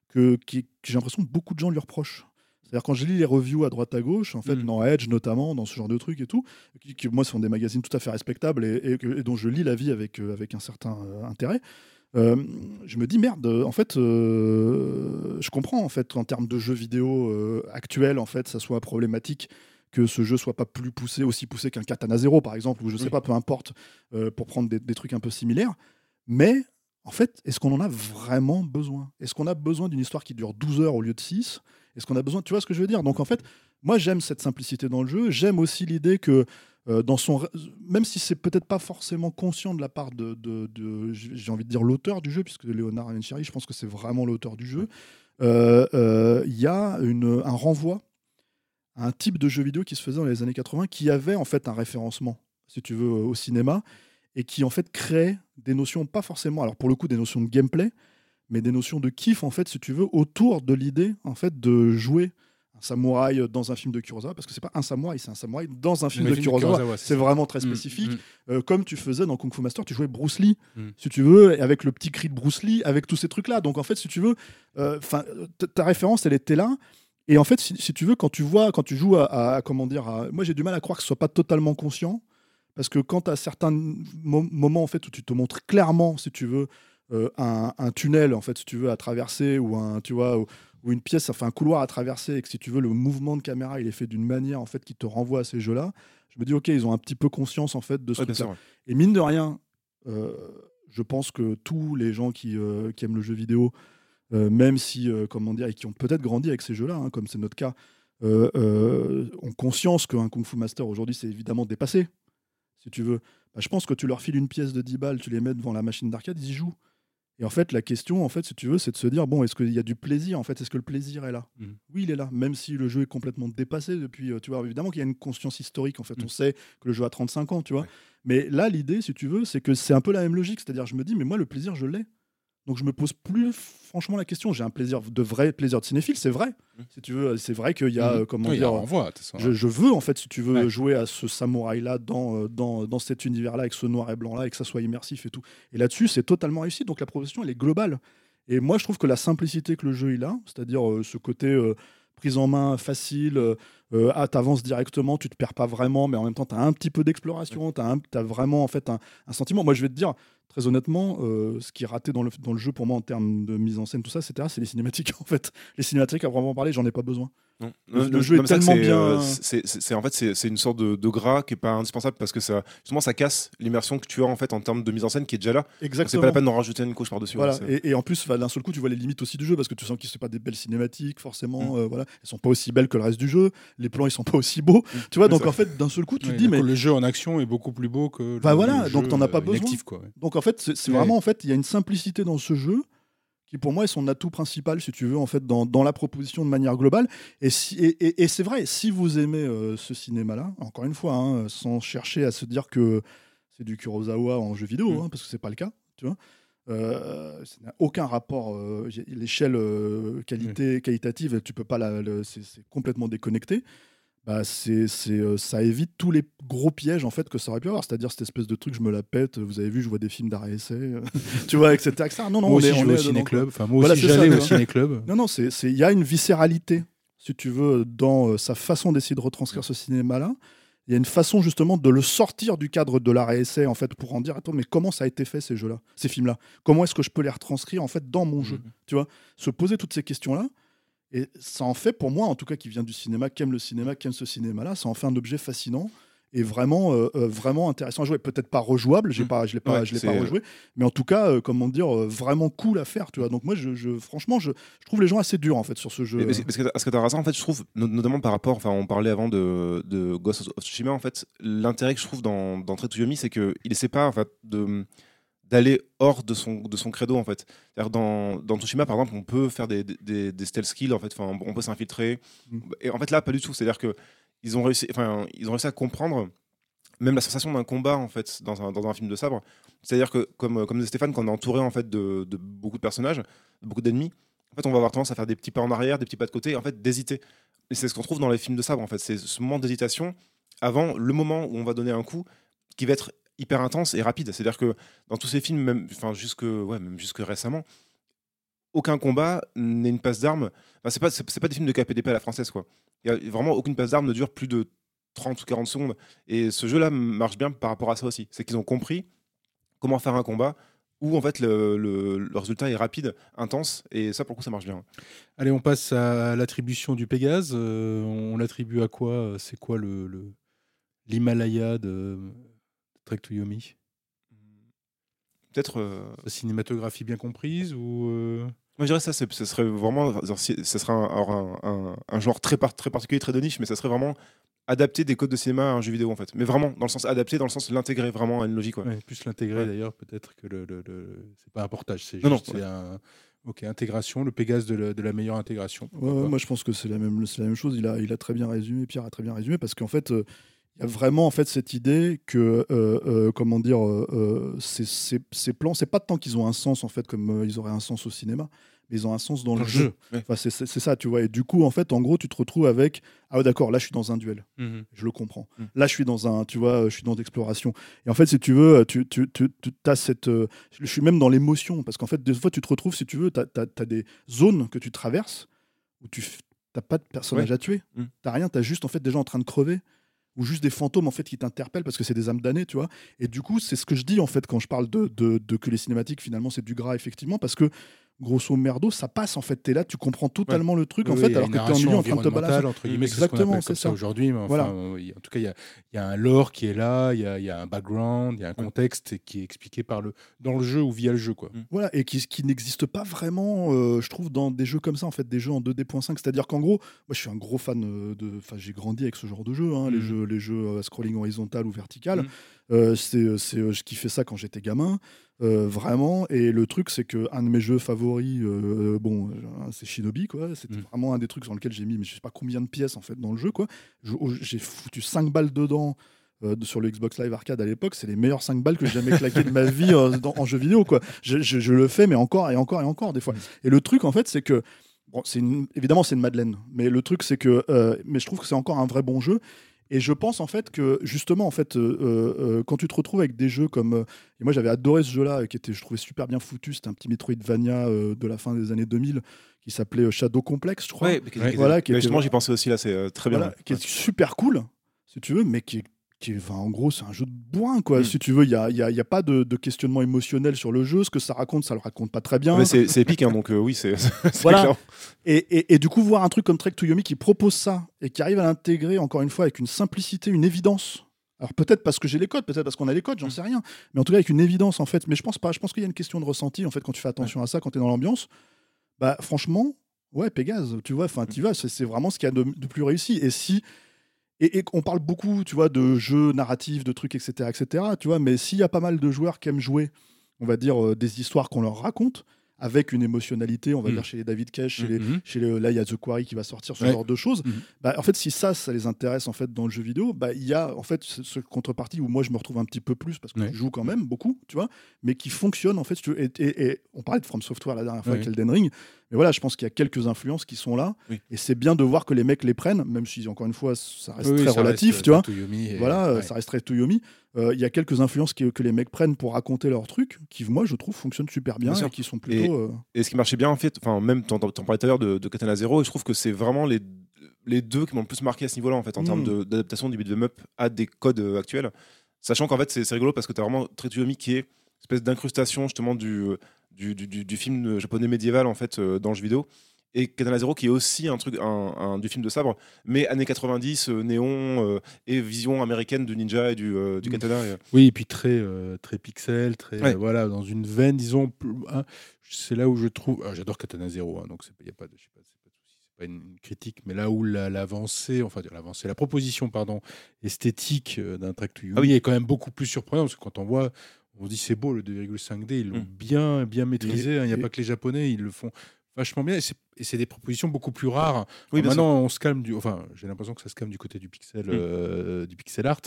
S2: que, j'ai l'impression que beaucoup de gens lui reprochent. C'est-à-dire quand je lis les reviews à droite à gauche, en fait,
S1: Mm.
S2: dans Edge notamment, dans ce genre de trucs et tout, qui, qui, moi sont des magazines tout à fait respectables et, et que- et dont je lis l'avis avec, euh, avec un certain euh, intérêt. Euh, je me dis merde, en fait, euh, je comprends en fait en termes de jeux vidéo euh, actuels, en fait, ça soit problématique que ce jeu soit pas plus poussé, aussi poussé qu'un Katana Zero par exemple, ou je sais
S1: Oui.
S2: pas, peu importe, euh, pour prendre des, des trucs un peu similaires. Mais en fait, est-ce qu'on en a vraiment besoin? Est-ce qu'on a besoin d'une histoire qui dure 12 heures au lieu de 6 Est-ce qu'on a besoin, tu vois ce que je veux dire? Donc en fait, moi j'aime cette simplicité dans le jeu, j'aime aussi l'idée que euh, dans son, même si c'est peut-être pas forcément conscient de la part de, de- de- j'ai envie de dire l'auteur du jeu, puisque Léonard Avencheri, je pense que c'est vraiment l'auteur du jeu, euh, euh, il y a une, un renvoi à un type de jeu vidéo qui se faisait dans les années 80, qui avait en fait un référencement, si tu veux, au cinéma, et qui en fait créait des notions, pas forcément, alors pour le coup des notions de gameplay, mais des notions de kiff en fait, si tu veux, autour de l'idée en fait de jouer samouraï dans un film de Kurosawa, parce que c'est pas un samouraï, c'est un samouraï dans un film de
S1: film de
S2: Kurosawa.
S1: C'est
S2: vraiment très
S1: Mm,
S2: spécifique.
S1: mm.
S2: Euh, comme tu faisais dans Kung Fu Master, tu jouais Bruce Lee,
S1: Mm.
S2: si tu veux, avec le petit cri de Bruce Lee, avec tous ces trucs-là. Donc en fait, si tu veux, euh, ta référence, elle était là. Et en fait, si, si tu veux, quand tu vois, quand tu joues à, à- comment dire, à- moi j'ai du mal à croire que ce soit pas totalement conscient, parce que quand as certains mo- moments en fait où tu te montres clairement, si tu veux, euh, un, un tunnel en fait, si tu veux, à traverser ou un, tu vois, ou, ou une pièce, enfin un couloir à traverser, et que si tu veux, le mouvement de caméra, il est fait d'une manière en fait qui te renvoie à ces jeux-là. Je me dis ok, ils ont un petit peu conscience en fait de ce
S3: Ouais, sûr. ouais.
S2: Et mine de rien, euh, je pense que tous les gens qui, euh, qui aiment le jeu vidéo, euh, même si, comment dire, et qui ont peut-être grandi avec ces jeux-là, hein, comme c'est notre cas, ont conscience qu'un Kung Fu Master aujourd'hui, c'est évidemment dépassé. Si tu veux, Bah, je pense que tu leur files une pièce de 10 balles, tu les mets devant la machine d'arcade, ils y jouent. Et en fait, la question, en fait, si tu veux, c'est de se dire bon, est-ce qu'il y a du plaisir En fait, est-ce que le plaisir est là?
S1: Mhm.
S2: Oui, il est là, même si le jeu est complètement dépassé depuis. euh, Tu vois, évidemment qu'il y a une conscience historique. En fait,
S1: Mhm.
S2: on sait que le jeu a 35 ans, tu vois.
S3: Ouais.
S2: Mais là, l'idée, si tu veux, c'est que c'est un peu la même logique. C'est-à-dire, je me dis, mais moi, le plaisir, je l'ai. Donc, je me pose plus franchement la question. J'ai un plaisir de vrai plaisir de cinéphile, c'est vrai.
S3: Mhm.
S2: Si tu veux, c'est vrai qu'il y a,
S1: Mhm.
S2: euh, comment
S1: Oui,
S2: dire,
S1: de toute façon.
S2: je, je veux, en fait, si tu veux,
S1: Ouais.
S2: jouer à ce samouraï-là dans, euh, dans, dans cet univers-là, avec ce noir et blanc-là, et que ça soit immersif et tout. Et là-dessus, c'est totalement réussi. Donc la proposition, elle est globale. Et moi, je trouve que la simplicité que le jeu il a, c'est-à-dire euh, ce côté euh, prise en main facile, euh, ah, t'avances directement, tu te perds pas vraiment, mais en même temps, tu as un petit peu d'exploration, tu as, vraiment en fait un, un sentiment. Moi, je vais te dire, très honnêtement, euh, ce qui est raté dans le, dans le jeu pour moi en termes de mise en scène, tout ça, etc., c'est les cinématiques en fait. Les cinématiques, à vraiment parler, j'en ai pas besoin.
S3: Non.
S2: Le-
S3: Non,
S2: le
S3: non,
S2: jeu est tellement bien-
S3: euh, c'est- en fait, c'est c'est une sorte de, de gras qui est pas indispensable parce que ça, justement, ça casse l'immersion que tu as en fait en termes de mise en scène qui est déjà là. Donc, C'est
S2: Exactement.
S3: pas la peine d'en rajouter une couche par-dessus.
S2: Voilà.
S3: ouais, c'est-
S2: et, et en plus, d'un seul coup, tu vois les limites aussi du jeu parce que tu sens qu'ils sont pas des belles cinématiques,
S3: Mm.
S2: forcément. euh, voilà, elles sont pas aussi belles que le reste du jeu. Les plans, ils sont pas aussi beaux. Tu vois, donc
S3: ça-
S2: en fait, d'un seul coup, tu
S1: Ouais,
S2: te dis, mais
S1: le jeu en action est beaucoup plus beau que.
S2: Bah
S1: le-
S2: voilà,
S1: le
S2: donc
S1: jeu,
S2: t'en as pas
S1: euh,
S2: besoin.
S1: inactif, quoi. ouais.
S2: donc en fait, c'est
S1: Ouais.
S2: vraiment en fait, il y a une simplicité dans ce jeu qui pour moi est son atout principal, si tu veux, en fait, dans, dans la proposition de manière globale. Et, si, et, et- et c'est vrai, si vous aimez euh, ce cinéma-là, encore une fois, hein, sans chercher à se dire que c'est du Kurosawa en jeu vidéo,
S1: Mm.
S2: hein, parce que c'est pas le cas, tu vois. Euh, ça n'a aucun rapport. euh, L'échelle qualité, qualitative, tu peux pas la, c'est complètement déconnecté. Bah, c'est, c'est, euh, ça évite tous les gros pièges en fait que ça aurait pu avoir, c'est-à-dire cette espèce de truc, je me la pète. Vous avez vu, je vois des films essai, euh, tu vois, etc. etc. Non, non,
S1: Moi
S2: on
S1: aussi,
S2: est-
S1: je
S2: on
S1: vais
S2: est
S1: au
S2: dedans,
S1: ciné-club. Enfin, moi
S2: Voilà,
S1: aussi,
S2: c'est ça,
S1: j'allais au ciné-club.
S2: non, non, c'est, c'est- il y a une viscéralité, si tu veux, dans euh, sa façon d'essayer de retranscrire ce cinéma-là. Il y a une façon justement de le sortir du cadre de l'arrêt essai en fait pour en dire attends mais comment ça a été fait ces jeux-là, ces films-là? Comment est-ce que je peux les retranscrire en fait dans mon jeu?
S1: Mhm.
S2: Tu vois, se poser toutes ces questions-là et ça en fait pour moi en tout cas qui vient du cinéma, qui aime le cinéma, qui aime ce cinéma-là, ça en fait un objet fascinant et vraiment euh, euh, vraiment intéressant à jouer. Peut-être pas rejouable, j'ai
S1: Mhm.
S2: pas je l'ai pas
S3: Ouais,
S2: je l'ai pas rejoué, mais en tout cas euh, comment dire euh, vraiment cool à faire. Tu vois, donc moi je, je- franchement je, je trouve les gens assez durs en fait sur ce jeu.
S3: Mais parce, que- parce que que t'as raison, en fait, je trouve, no- notamment par rapport, enfin, on parlait avant de, de Ghost of Tsushima, en fait, l'intérêt que je trouve dans, dans Trek to Yomi, c'est qu'il essaie pas, en fait, de d'aller hors de son, de son credo en fait. Dans, dans Tsushima par exemple on peut faire des, des, des stealth skills en fait, enfin, on peut s'infiltrer
S2: Mm.
S3: et en fait là pas du tout. C'est-à-dire que ils ont réussi, enfin ils ont réussi à comprendre même la sensation d'un combat en fait dans un, dans un film de sabre. C'est-à-dire que comme comme Stéphane quand on est entouré en fait de, de beaucoup de personnages, de beaucoup d'ennemis, en fait on va avoir tendance à faire des petits pas en arrière, des petits pas de côté, et en fait d'hésiter. Et c'est ce qu'on trouve dans les films de sabre en fait, c'est ce moment d'hésitation avant le moment où on va donner un coup qui va être hyper intense et rapide. C'est-à-dire que dans tous ces films, même, enfin, jusque, ouais, même jusque récemment, aucun combat n'est une passe d'armes. Enfin, c'est pas, pas des films de KPDP à la française, quoi. Y a vraiment aucune passe d'armes ne dure plus de 30 ou 40 secondes. Et ce jeu-là marche bien par rapport à ça aussi. C'est qu'ils ont compris comment faire un combat où en fait le, le- résultat est rapide, intense, et ça pour le coup ça marche bien.
S1: Allez, on passe à l'attribution du Pégase. Euh, on l'attribue à quoi? C'est quoi le- l'Himalaya de Trek to Yomi
S3: Peut-être. euh,
S1: cinématographie bien comprise ou euh,
S3: Moi je dirais ça, ce serait vraiment, ce serait un, alors, un- un- un genre très, par- très particulier, très de niche, mais ça serait vraiment adapter des codes de cinéma à un jeu vidéo en fait. Mais vraiment dans le sens adapté, dans le sens l'intégrer vraiment à une logique. quoi.
S1: ouais, plus l'intégrer
S3: Ouais.
S1: d'ailleurs peut-être que le, le- le- c'est pas un portage, c'est
S3: Non, non,
S1: juste c'est un ok intégration, le Pégase de la, de la meilleure intégration.
S2: Moi je pense que c'est la même, c'est la même chose. Il a, il a très bien résumé, Pierre a très bien résumé, parce qu'en fait, euh, il y a vraiment en fait cette idée que, euh, euh, comment dire, euh, ces, ces- ces plans, c'est pas tant qu'ils ont un sens en fait, comme ils auraient un sens au cinéma, mais ils ont un sens dans, le
S1: le
S2: jeu.
S1: jeu,
S3: ouais.
S2: Enfin, c'est, c'est- c'est ça, tu vois. Et du coup, en fait, en gros, tu te retrouves avec, ah d'accord, là je suis dans un duel.
S1: Mhm.
S2: Je le comprends.
S3: Mm.
S2: Là, je suis dans un, tu vois, je suis dans l'exploration. Et en fait, si tu veux, tu, tu, tu, tu as cette, je suis même dans l'émotion parce qu'en fait, des fois, tu te retrouves, si tu veux, tu as, des zones que tu traverses où tu n'as pas de personnage à tuer.
S3: Mm.
S2: T'as rien, tu as juste en fait des gens en train de crever ou juste des fantômes en fait qui t'interpellent parce que c'est des âmes damnées, tu vois. Et du coup, c'est ce que je dis en fait quand je parle de, de, de que les cinématiques finalement c'est du gras effectivement parce que grosso merdo ça passe en fait. T'es là, tu comprends totalement le truc
S1: Oui,
S2: en
S1: oui,
S2: fait alors que t'es en
S1: narration
S2: milieu en train de te balancer.
S1: entre guillemets,
S2: Exactement, c'est
S1: comme ça
S2: ça.
S1: aujourd'hui. Enfin,
S2: Voilà.
S1: en tout cas, il y a, il y a un lore qui est là, il y a, il y a un background, il y a un contexte qui est expliqué par le dans le jeu ou via le jeu, quoi.
S2: Voilà, et qui, qui n'existe pas vraiment, euh, je trouve, dans des jeux comme ça, en fait, des jeux en 2D.5. C'est-à-dire qu'en gros, moi je suis un gros fan euh, de. Enfin, j'ai grandi avec ce genre de jeu, hein, les
S1: Mhm.
S2: jeux, les jeux à scrolling horizontal ou vertical.
S1: Mhm.
S2: Euh, c'est, c'est, euh, je kiffais ça quand j'étais gamin, euh, vraiment. Et le truc, c'est que un de mes jeux favoris, euh, bon, euh, c'est Shinobi, quoi. C'était
S1: Mhm.
S2: vraiment un des trucs sur lequel j'ai mis, mais je sais pas combien de pièces, en fait, dans le jeu, quoi. J'ai foutu 5 balles dedans. euh, de- sur le Xbox Live Arcade à l'époque, c'est les meilleurs 5 balles que j'ai jamais claqué de ma vie euh, dans- en jeu vidéo. Quoi. Je, je- je le fais, mais encore et encore et encore des fois. Et le truc, en fait, c'est que, bon, une- évidemment, c'est une Madeleine, mais le truc, c'est que, euh, mais je trouve que c'est encore un vrai bon jeu. Et je pense en fait que justement en fait euh, euh, euh, quand tu te retrouves avec des jeux comme euh, et moi j'avais adoré ce jeu là qui était je trouvais super bien foutu c'était un petit Metroidvania euh, de la fin des années 2000 qui s'appelait Shadow Complex je crois
S3: Ouais, mais qui-
S1: Ouais.
S2: Voilà, qui
S3: mais
S2: était-
S3: justement j'y pensais aussi là, c'est euh, très bien.
S2: voilà, qui est super cool, si tu veux, mais qui est, qui est- enfin, en gros, c'est un jeu de bourrin, quoi.
S3: Mm.
S2: Si tu veux, il n'y a, y a- il y a pas de, de questionnement émotionnel sur le jeu. Ce que ça raconte, ça le raconte pas très bien.
S3: Mais c'est épique, hein, donc euh, oui, c'est
S2: Voilà.
S3: clair.
S2: Et, et- et du coup, voir un truc comme Trek to Yomi qui propose ça et qui arrive à l'intégrer, encore une fois, avec une simplicité, une évidence. Alors peut-être parce que j'ai les codes, peut-être parce qu'on a les codes, j'en
S3: Mm.
S2: sais rien. Mais en tout cas, avec une évidence, en fait. Mais je pense pas. Je pense qu'il y a une question de ressenti, en fait, quand tu fais attention à ça, quand tu es dans l'ambiance. Bah, franchement, ouais, Pégase, tu vois, enfin, tu vas, c'est c'est vraiment ce qu'il y a de, de plus réussi. Et si. Et, et on parle beaucoup, tu vois, de jeux narratifs, de trucs, etc., etc., tu vois, mais s'il y a pas mal de joueurs qui aiment jouer, on va dire, euh, des histoires qu'on leur raconte, avec une émotionnalité, on va
S1: Mm.
S2: dire, chez les David Cage, chez les,
S1: Mhm.
S2: chez les, là il y a The Quarry qui va sortir ce
S1: Ouais.
S2: genre de choses bah, en fait si ça ça les intéresse en fait dans le jeu vidéo bah il y a en fait ce, ce contrepartie où moi je me retrouve un petit peu plus parce que
S1: Ouais.
S2: je joue quand même beaucoup tu vois mais qui fonctionne en fait et, et- et on parlait de From Software la dernière fois
S1: Ouais.
S2: avec Elden Ring mais voilà je pense qu'il y a quelques influences qui sont là
S3: Oui.
S2: et c'est bien de voir que les mecs les prennent même si encore une fois ça reste
S1: Oui,
S2: très
S1: ça
S2: relatif
S1: reste,
S2: tu vois
S1: euh, Toyomi et-
S2: voilà,
S1: ouais.
S2: ça reste très Toyomi. Euh, Il y a quelques influences que les mecs prennent pour raconter leurs trucs, qui, moi, je trouve, fonctionnent super bien, et qui sont plutôt. euh,
S3: Et ce qui marchait bien, en fait, enfin, même, t'en t'en parlais tout à l'heure de, de Katana Zero, et je trouve que c'est vraiment les, les deux qui m'ont le plus marqué à ce niveau-là, en fait, en termes de- d'adaptation du beat'em up à des codes euh, actuels. Sachant qu'en fait, c'est rigolo parce que t'as vraiment Tretsuyomi qui est une espèce d'incrustation, justement, du, du, du, du- du film japonais médiéval, en fait, euh, dans le jeu vidéo. Et Katana Zero qui est aussi un truc, un, un- du film de sabre, mais années 90, euh, néon euh, et vision américaine du ninja et du, euh, du
S2: Mm.
S3: katana.
S1: Oui, et puis très, très pixel, très
S3: Ouais.
S1: voilà, dans une veine, disons. hein, c'est là où je trouve. ah, J'adore Katana Zero, hein, donc il n'y a pas de, je sais pas, pas une, critique, mais là où la- l'avancée, enfin dire l'avancée, la proposition, pardon, esthétique d'un track to Yumi
S3: Ah oui.
S1: est quand même beaucoup plus surprenante parce que quand on voit, on se dit c'est beau le 2,5D, ils l'ont
S3: Mm.
S1: bien, bien maîtrisé. hein, Il n'y a
S2: et-
S1: pas que les Japonais, ils le font vachement bien. Et c'est- des propositions beaucoup plus rares.
S3: Oui,
S1: maintenant, on se calme du. Enfin, j'ai l'impression que ça se calme du côté du pixel, euh, du pixel art.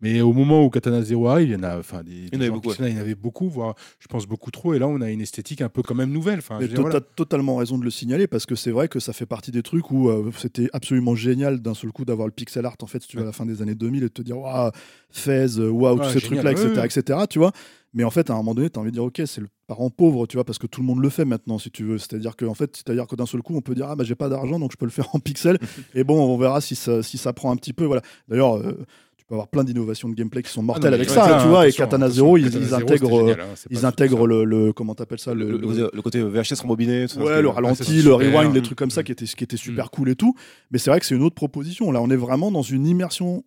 S1: Mais au moment où Katana Zero arrive, il y en a, enfin, des,
S3: Il y en avait beaucoup,
S1: pixel art, il y en avait beaucoup, voire, je pense beaucoup trop. Et là, on a une esthétique un peu quand même nouvelle. Enfin, voilà.
S2: t'as totalement raison de le signaler parce que c'est vrai que ça fait partie des trucs où euh, c'était absolument génial d'un seul coup d'avoir le pixel art en fait si tu vas à la fin des années 2000 et de te dire waouh Fez waouh
S1: Ouais,
S2: tous ces
S1: génial,
S2: trucs là
S1: ouais,
S2: etc etc tu vois mais en fait à un moment donné tu as envie de dire ok c'est le parent pauvre tu vois parce que tout le monde le fait maintenant si tu veux c'est à dire que en fait c'est à dire que d'un seul coup on peut dire ah bah j'ai pas d'argent donc je peux le faire en pixel et bon on verra si ça si ça prend un petit peu voilà d'ailleurs euh, tu peux avoir plein d'innovations de gameplay qui sont mortelles
S1: Ah non,
S2: avec ça tu vois et Katana Zero ils, intègrent euh,
S1: génial, hein,
S2: ils intègrent le, le- comment t'appelles ça
S3: Le,
S2: le,
S3: le côté, côté VHS rembobiné. tout
S2: Ouais, le ralenti, le rewind, des
S1: Mm.
S2: trucs comme ça
S1: Mm.
S2: qui étaient, qui étaient super cool et tout. Mais c'est vrai que c'est une autre proposition. Là, on est vraiment dans une immersion.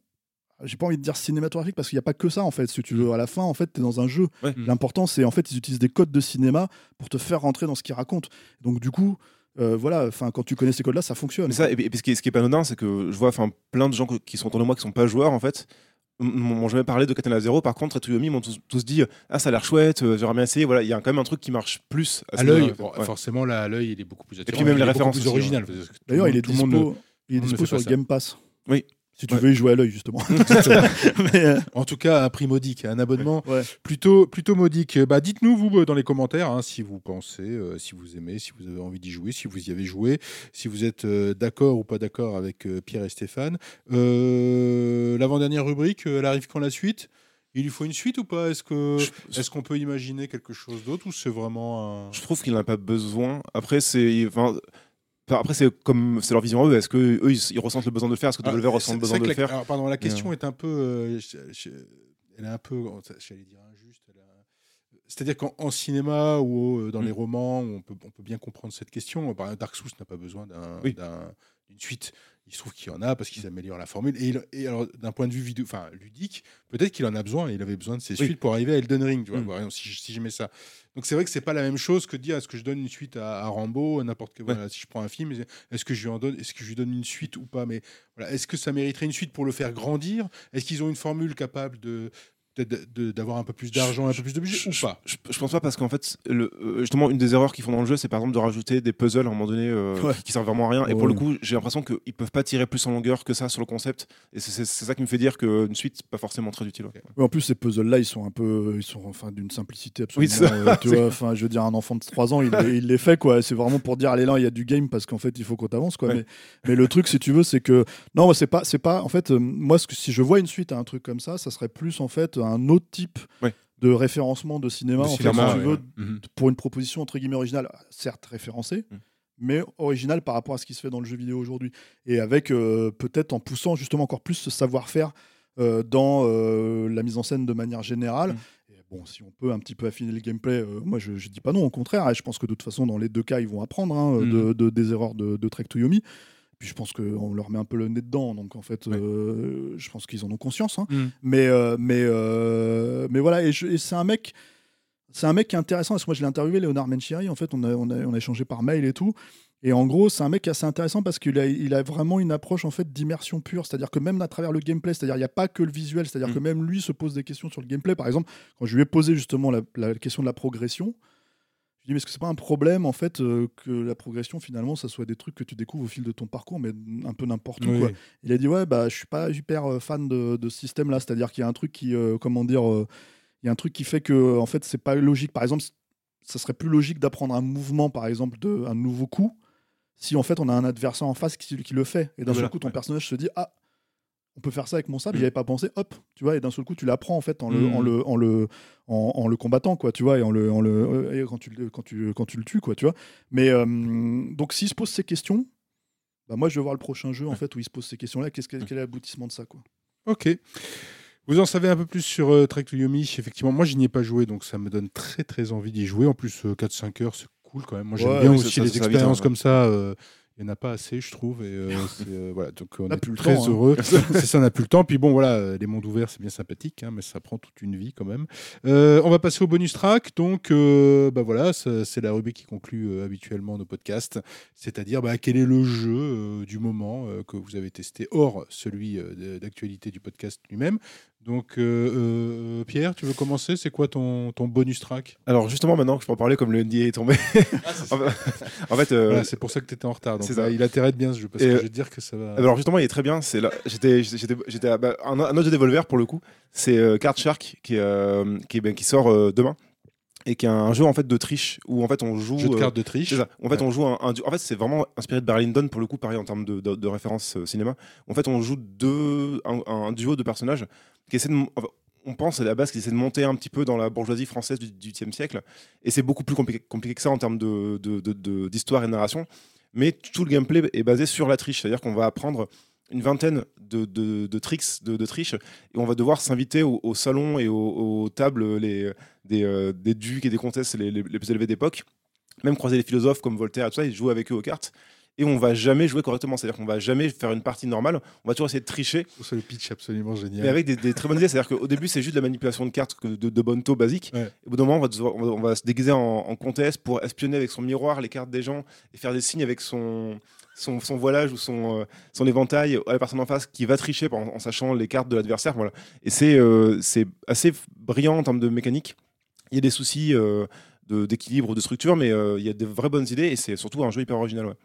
S2: J'ai pas envie de dire cinématographique parce qu'il n'y a pas que ça en fait. Si tu veux, à la fin, en fait, tu es dans un jeu.
S3: Ouais.
S2: L'important, c'est en fait, ils utilisent des codes de cinéma pour te faire rentrer dans ce qu'ils racontent. Donc, du coup, euh, voilà, enfin, quand tu connais ces codes-là, ça fonctionne.
S3: Mais ça, et puis, et ce, qui est, ce qui est pas anodin, c'est que je vois enfin, plein de gens que- qui sont autour de moi qui sont pas joueurs en fait. m'ont jamais parlé de Katana Zero par contre Tsuyomi m'ont tous, tous dit ah ça a l'air chouette euh, j'aurais bien essayé voilà il y a quand même un truc qui marche plus
S1: À
S3: ce
S1: l'œil,
S3: niveau-là.
S1: bon,
S3: Ouais.
S1: forcément, là, à l'œil, il est beaucoup plus attirant.
S3: puis même
S1: il
S3: les
S1: est beaucoup
S3: références
S1: plus
S3: hein.
S1: tout
S2: D'ailleurs,
S1: le
S2: il est
S1: tout le monde
S2: dispo, il est dispo sur le. Game Pass.
S3: Oui.
S2: Si tu
S3: Ouais.
S2: veux y jouer à l'œil, justement. Mais, euh,
S1: En tout cas, un prix modique, un abonnement
S2: ouais.
S1: plutôt, plutôt modique. Bah, Dites-nous, vous, euh, dans les commentaires, hein, si vous pensez, euh, si vous aimez, si vous avez envie d'y jouer, si vous y avez joué, si vous êtes euh, d'accord ou pas d'accord avec euh, Pierre et Stéphane. Euh, L'avant-dernière rubrique, euh, elle arrive quand la suite? Il lui faut une suite ou pas? Est-ce que
S3: Je-
S1: est-ce qu'on peut imaginer quelque chose d'autre ou c'est vraiment un...
S3: Je trouve qu'il n'en a pas besoin. Après, c'est. Enfin, après, c'est comme c'est leur vision à eux. Est-ce que eux, ils, ils ressentent le besoin de le faire? Est-ce que
S1: Ah,
S3: W ressent le besoin de le
S1: la-
S3: faire?
S1: Alors, pardon, la question
S3: euh,
S1: est un peu, euh, je- je- elle est un peu, j'allais dire injuste. a- C'est-à-dire qu'en en cinéma ou euh, dans
S3: Mm.
S1: les romans, on peut, on peut bien comprendre cette question. Par exemple, Dark Souls n'a pas besoin d'un-
S3: Oui.
S1: D'une suite. Il se trouve qu'il y en a parce qu'ils améliorent la formule. Et, il- et alors, d'un point de vue vidéo, enfin ludique, peut-être qu'il en a besoin. Il avait besoin de ces
S3: Oui.
S1: suites pour arriver à Elden Ring. Tu vois,
S3: Mm.
S1: si, je- si je mets ça. Donc c'est vrai que c'est pas la même chose que de dire est-ce que je donne une suite à, à Rambo, à n'importe quel.
S3: Ouais.
S1: Voilà, si je prends un film, est-ce que je lui en donne, est-ce que je lui donne une suite ou pas? Mais voilà, est-ce que ça mériterait une suite pour le faire grandir? Est-ce qu'ils ont une formule capable de- d'avoir un peu plus d'argent, un peu plus de budget ou pas
S3: Je, je pense pas parce qu'en fait, le, euh, justement, une des erreurs qu'ils font dans le jeu, c'est par exemple de rajouter des puzzles à un moment donné euh,
S2: Ouais.
S3: qui, qui servent vraiment à rien. Et pour le coup, j'ai l'impression qu'ils peuvent pas tirer plus en longueur que ça sur le concept. Et c'est- ça qui me fait dire qu'une suite, c'est pas forcément très utile. ouais.
S2: En plus, ces puzzles-là, ils sont un peu, ils sont enfin d'une simplicité absolument.
S3: Oui,
S2: euh, tu vois, enfin, je veux dire, un enfant de 3 ans, il, les- il les fait quoi. C'est vraiment pour dire, allez là, il y a du game parce qu'en fait, il faut qu'on t'avance quoi. Mais, mais le truc, si tu veux, c'est que non, c'est pas, c'est pas. En fait, euh, moi, ce que, si je vois une suite à un truc comme ça, ça serait plus en fait un autre type
S3: Ouais.
S2: de référencement de cinéma.
S1: De
S2: en fait,
S1: cinéma,
S2: si tu veux.
S1: Mhm.
S2: pour une proposition entre guillemets originale, certes référencée,
S3: Mm.
S2: mais originale par rapport à ce qui se fait dans le jeu vidéo aujourd'hui. Et avec euh, peut-être en poussant justement encore plus ce savoir-faire euh, dans euh, la mise en scène de manière générale. Et bon, si on peut un petit peu affiner le gameplay, moi je, je dis pas non, au contraire. Je pense que de toute façon, dans les deux cas, ils vont apprendre hein, de, de- des erreurs de, de Trek to Yomi. Puis je pense qu'on leur met un peu le nez dedans, donc en fait,
S3: Ouais.
S2: euh, je pense qu'ils en ont conscience. hein.
S1: Mm.
S2: Mais, euh, mais, euh, mais voilà, et, c'est un mec. C'est un mec qui est intéressant, parce que moi je l'ai interviewé, Léonard Menchiri, en fait, on a, on, a, on a échangé par mail et tout. Et en gros, c'est un mec assez intéressant parce qu'il a, il a vraiment une approche en fait d'immersion pure, c'est-à-dire que même à travers le gameplay, c'est-à-dire il n'y a pas que le visuel, c'est-à-dire
S3: Mm.
S2: que même lui se pose des questions sur le gameplay. Par exemple, quand je lui ai posé justement la, la question de la progression, je dit mais est-ce que c'est pas un problème en fait euh, que la progression finalement ça soit des trucs que tu découvres au fil de ton parcours, mais un peu n'importe où quoi. Il a dit ouais bah je suis pas hyper euh, fan de, de ce système là, c'est-à-dire qu'il y a un truc qui euh, comment dire, euh, il y a un truc qui fait que en fait c'est pas logique. Par exemple, ça serait plus logique d'apprendre un mouvement par exemple de un nouveau coup si en fait on a un adversaire en face qui, qui le fait et d'un
S3: Voilà,
S2: seul coup ton
S3: ouais.
S2: personnage se dit ah on peut faire ça avec mon sabre, j'y avais pas pensé, hop, tu vois, et d'un seul coup tu l'apprends en fait en le,
S1: Mm.
S2: en le, en le, en, en le combattant quoi, tu vois, et en le, en le, euh, et quand tu, le- quand tu, quand tu le tues quoi, tu vois. Mais euh, donc s'il se pose ces questions, bah moi je vais voir le prochain jeu en fait où il se pose ces questions-là, qu'est-ce que- quel est l'aboutissement de ça quoi.
S1: Ok. Vous en savez un peu plus sur euh, Trek to Yomi Effectivement, moi, je n'y ai pas joué, donc ça me donne très très envie d'y jouer. En plus, euh, 4-5 heures, c'est cool quand même. Moi, j'aime
S2: Ouais,
S1: bien
S3: oui,
S1: aussi
S3: ça-
S1: les
S3: ça vite,
S1: expériences
S3: hein.
S1: comme ça. euh, Il n'y en a pas assez, je trouve. Et, euh, euh, voilà, donc on
S2: a
S1: est
S2: plus le
S1: très
S2: temps, hein.
S1: heureux. c'est ça, on n'a plus le temps. Puis bon, voilà, les mondes ouverts, c'est bien sympathique, hein, mais ça prend toute une vie quand même. Euh, on va passer au bonus track. Donc, bah voilà, c'est la rubrique qui conclut habituellement nos podcasts. C'est-à-dire, bah, quel est le jeu du moment que vous avez testé hors celui d'actualité du podcast lui-même? Donc, euh, euh, Pierre, tu veux commencer? C'est quoi ton, ton bonus track?
S3: Alors justement, maintenant que je peux en parler, comme le NDA est tombé, en en fait, euh,
S1: Voilà, C'est pour ça que tu étais en retard. Donc,
S3: c'est ça.
S1: il de bien ce jeu parce
S3: Et,
S1: que je vais te dire que ça va.
S3: alors justement, il est très bien. C'est là, j'étais, j'étais, bah, un, un autre jeu Devolver pour le coup. C'est euh, Card Shark qui, euh, qui, ben, qui sort demain et qui est un jeu en fait de triche où en fait on joue.
S1: jeu de
S3: euh,
S1: cartes de triche.
S3: C'est ça. En fait,
S1: Ouais.
S3: on joue un, un En fait, c'est vraiment inspiré de Barry Lyndon pour le coup, pareil en termes de, de, de référence euh, cinéma. En fait, on joue deux, un, un duo de personnages qui essaient de. enfin, on pense à la base qu'ils essaient de monter un petit peu dans la bourgeoisie française du XVIIIe siècle, et c'est beaucoup plus compliqué, compliqué que ça en termes de- d'histoire et de narration. Mais tout le gameplay est basé sur la triche, c'est-à-dire qu'on va apprendre une vingtaine de, de- de tricks de, de triche, et on va devoir s'inviter au, au salon et aux, aux tables les, des, euh, des ducs et des comtesses les, les- les plus élevés d'époque même croiser les philosophes comme Voltaire et tout ça, ils jouent avec eux aux cartes. Et on va jamais jouer correctement. C'est-à-dire qu'on va jamais faire une partie normale. On va toujours essayer de tricher,
S1: C'est le pitch absolument génial.
S3: mais avec des, des très bonnes idées. C'est-à-dire qu'au début, c'est juste de la manipulation de cartes de, de bonne taux basique.
S1: Ouais.
S3: Et au bout d'un moment, on va, devoir- on va- on va se déguiser en, en comtesse pour espionner avec son miroir les cartes des gens et faire des signes avec son, son, voilage ou son, euh, son éventail à la personne en face qui va tricher en, sachant les cartes de l'adversaire. Voilà. Et c'est euh, c'est assez brillant en termes de mécanique. Il y a des soucis euh, d'équilibre, de, structure, mais il y a de vraies bonnes idées et c'est surtout un jeu hyper original.